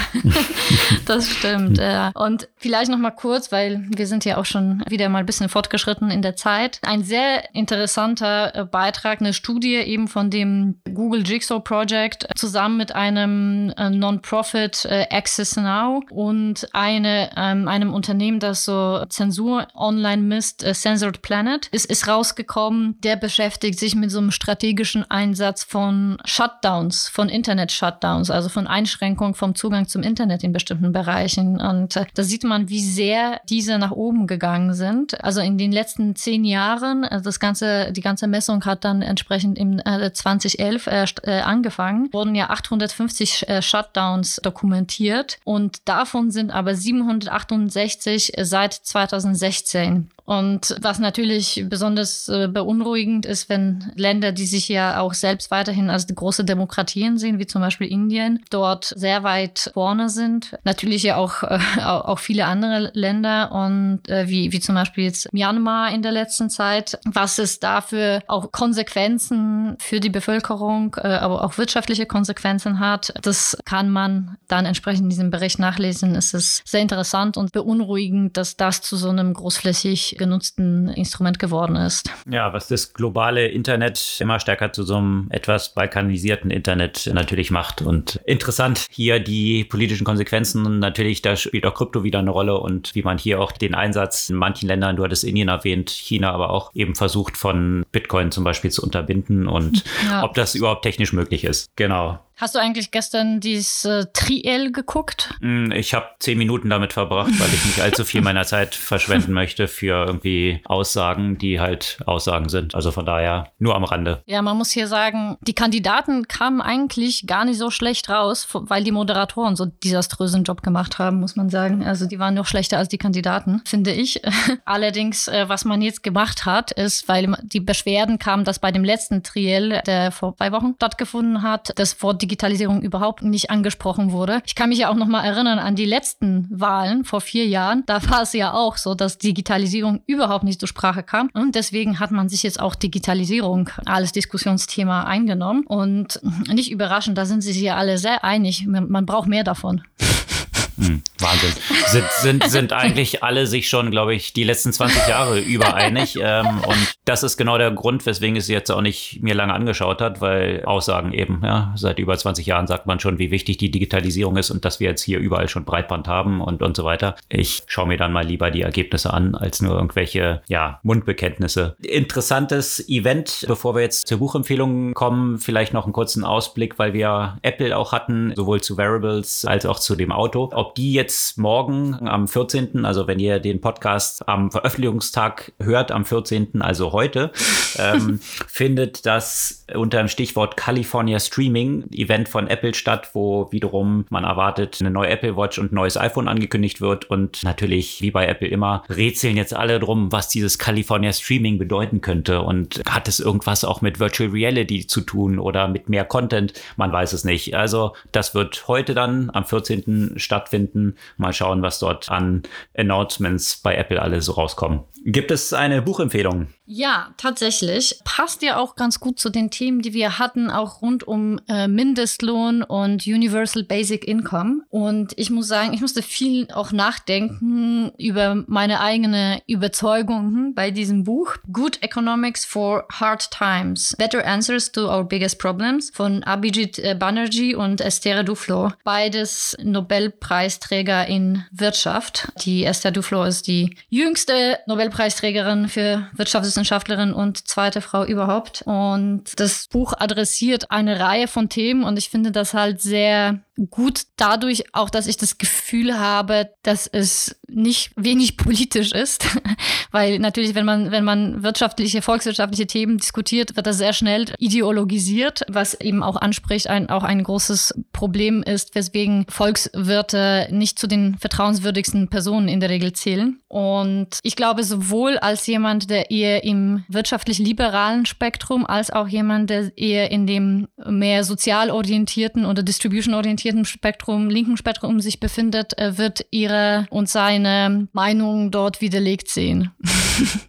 [SPEAKER 2] das stimmt. Ja. Und vielleicht noch mal kurz, weil wir sind ja auch schon wieder mal ein bisschen fortgeschritten in der Zeit. Ein sehr interessanter äh, Beitrag, eine Studie eben von dem Google Jigsaw Project zusammen mit einem äh, Non-Profit äh, Access Now und eine, ähm, einem Unternehmen, das so Zensur online misst ist äh, Censored Planet. Es ist rausgekommen, der beschäftigt sich mit so einem strategischen Einsatz von Shutdowns, von Internet-Shutdowns, also von Einschränkungen vom Zugang zum Internet in bestimmten Bereichen. Und äh, da sieht man, wie sehr diese nach oben gegangen sind. Also in den letzten zehn Jahren, also das ganze, die ganze Messung hat dann entsprechend im äh, 2011 äh, äh, angefangen, wurden ja 850 äh, Shutdowns dokumentiert und davon sind aber 768 seit 2016. Und was natürlich besonders äh, beunruhigend ist, wenn Länder, die sich ja auch selbst weiterhin als große Demokratien sehen, wie zum Beispiel Indien, dort sehr weit vorne sind. Natürlich ja auch, äh, auch viele andere Länder und äh, wie, wie zum Beispiel jetzt Myanmar in der letzten Zeit. Was es dafür auch Konsequenzen für die Bevölkerung, äh, aber auch wirtschaftliche Konsequenzen hat, das kann man dann entsprechend in diesem Bericht nachlesen. Es ist sehr interessant und beunruhigend, dass das zu so einem großflächig genutzten Instrument geworden ist.
[SPEAKER 1] Ja, was das globale Internet immer stärker zu so einem etwas balkanisierten Internet natürlich macht. Und interessant hier die politischen Konsequenzen. Natürlich, da spielt auch Krypto wieder eine Rolle und wie man hier auch den Einsatz in manchen Ländern, du hattest Indien erwähnt, China aber auch eben versucht von Bitcoin zum Beispiel zu unterbinden und ja. ob das überhaupt technisch möglich ist. Genau.
[SPEAKER 2] Hast du eigentlich gestern dieses äh, Triel geguckt?
[SPEAKER 1] Hm, ich habe zehn Minuten damit verbracht, weil ich nicht allzu viel meiner Zeit verschwenden möchte für irgendwie Aussagen, die halt Aussagen sind. Also von daher nur am Rande.
[SPEAKER 2] Ja, man muss hier sagen, die Kandidaten kamen eigentlich gar nicht so schlecht raus, weil die Moderatoren so desaströsen Job gemacht haben, muss man sagen. Also die waren noch schlechter als die Kandidaten, finde ich. Allerdings, äh, was man jetzt gemacht hat, ist, weil die Beschwerden kamen, dass bei dem letzten Triel, der vor zwei Wochen stattgefunden hat, das Wort Digitalisierung überhaupt nicht angesprochen wurde. Ich kann mich ja auch noch mal erinnern an die letzten Wahlen vor vier Jahren. Da war es ja auch so, dass Digitalisierung überhaupt nicht zur Sprache kam. Und deswegen hat man sich jetzt auch Digitalisierung als Diskussionsthema eingenommen. Und nicht überraschend, da sind sich ja alle sehr einig. Man braucht mehr davon.
[SPEAKER 1] Hm, Wahnsinn. Sind, sind, sind eigentlich alle sich schon, glaube ich, die letzten 20 Jahre übereinig. Ähm, und das ist genau der Grund, weswegen es jetzt auch nicht mir lange angeschaut hat, weil Aussagen eben, ja, seit über 20 Jahren sagt man schon, wie wichtig die Digitalisierung ist und dass wir jetzt hier überall schon Breitband haben und, und so weiter. Ich schaue mir dann mal lieber die Ergebnisse an, als nur irgendwelche, ja, Mundbekenntnisse. Interessantes Event, bevor wir jetzt zur Buchempfehlung kommen, vielleicht noch einen kurzen Ausblick, weil wir Apple auch hatten, sowohl zu Variables als auch zu dem Auto ob die jetzt morgen am 14., also wenn ihr den Podcast am Veröffentlichungstag hört, am 14., also heute, ähm, findet das unter dem Stichwort California Streaming Event von Apple statt, wo wiederum man erwartet, eine neue Apple Watch und ein neues iPhone angekündigt wird. Und natürlich, wie bei Apple immer, rätseln jetzt alle drum, was dieses California Streaming bedeuten könnte. Und hat es irgendwas auch mit Virtual Reality zu tun oder mit mehr Content? Man weiß es nicht. Also das wird heute dann am 14. stattfinden stattfinden. Mal schauen, was dort an Announcements bei Apple alle so rauskommen. Gibt es eine Buchempfehlung?
[SPEAKER 2] Ja, tatsächlich. Passt ja auch ganz gut zu den Themen, die wir hatten, auch rund um äh, Mindestlohn und Universal Basic Income. Und ich muss sagen, ich musste viel auch nachdenken über meine eigene Überzeugungen bei diesem Buch. Good Economics for Hard Times. Better Answers to Our Biggest Problems von Abhijit äh, Banerjee und Esther Duflo. Beides Nobelpreisträger in Wirtschaft. Die Esther Duflo ist die jüngste Nobelpreisträgerin für Wirtschaft Wissenschaftlerin und zweite Frau überhaupt. Und das Buch adressiert eine Reihe von Themen und ich finde das halt sehr gut dadurch auch, dass ich das Gefühl habe, dass es nicht wenig politisch ist, weil natürlich, wenn man, wenn man wirtschaftliche, volkswirtschaftliche Themen diskutiert, wird das sehr schnell ideologisiert, was eben auch anspricht, ein, auch ein großes Problem ist, weswegen Volkswirte nicht zu den vertrauenswürdigsten Personen in der Regel zählen. Und ich glaube, sowohl als jemand, der eher im wirtschaftlich liberalen Spektrum, als auch jemand, der eher in dem mehr sozial orientierten oder distribution orientierten Spektrum, linken Spektrum sich befindet, äh, wird ihre und seine Meinung dort widerlegt sehen.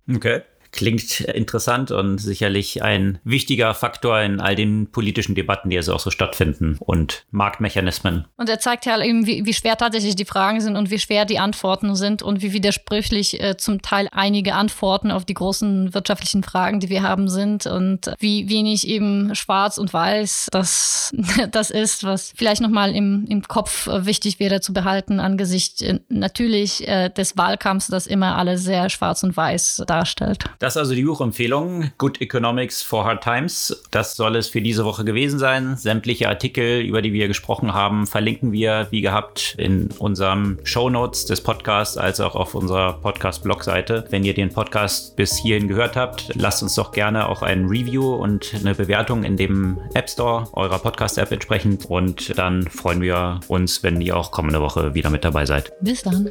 [SPEAKER 1] Okay. Klingt interessant und sicherlich ein wichtiger Faktor in all den politischen Debatten, die also auch so stattfinden und Marktmechanismen.
[SPEAKER 2] Und er zeigt ja eben, wie, wie schwer tatsächlich die Fragen sind und wie schwer die Antworten sind und wie widersprüchlich äh, zum Teil einige Antworten auf die großen wirtschaftlichen Fragen, die wir haben, sind und wie wenig eben schwarz und weiß das, das ist, was vielleicht nochmal im, im Kopf äh, wichtig wäre zu behalten angesichts äh, natürlich äh, des Wahlkampfs, das immer alles sehr schwarz und weiß darstellt.
[SPEAKER 1] Das ist also die Buchempfehlung Good Economics for Hard Times. Das soll es für diese Woche gewesen sein. Sämtliche Artikel, über die wir gesprochen haben, verlinken wir wie gehabt in unserem Show Notes des Podcasts als auch auf unserer Podcast-Blog-Seite. Wenn ihr den Podcast bis hierhin gehört habt, lasst uns doch gerne auch ein Review und eine Bewertung in dem App Store eurer Podcast-App entsprechend. Und dann freuen wir uns, wenn ihr auch kommende Woche wieder mit dabei seid.
[SPEAKER 2] Bis dann.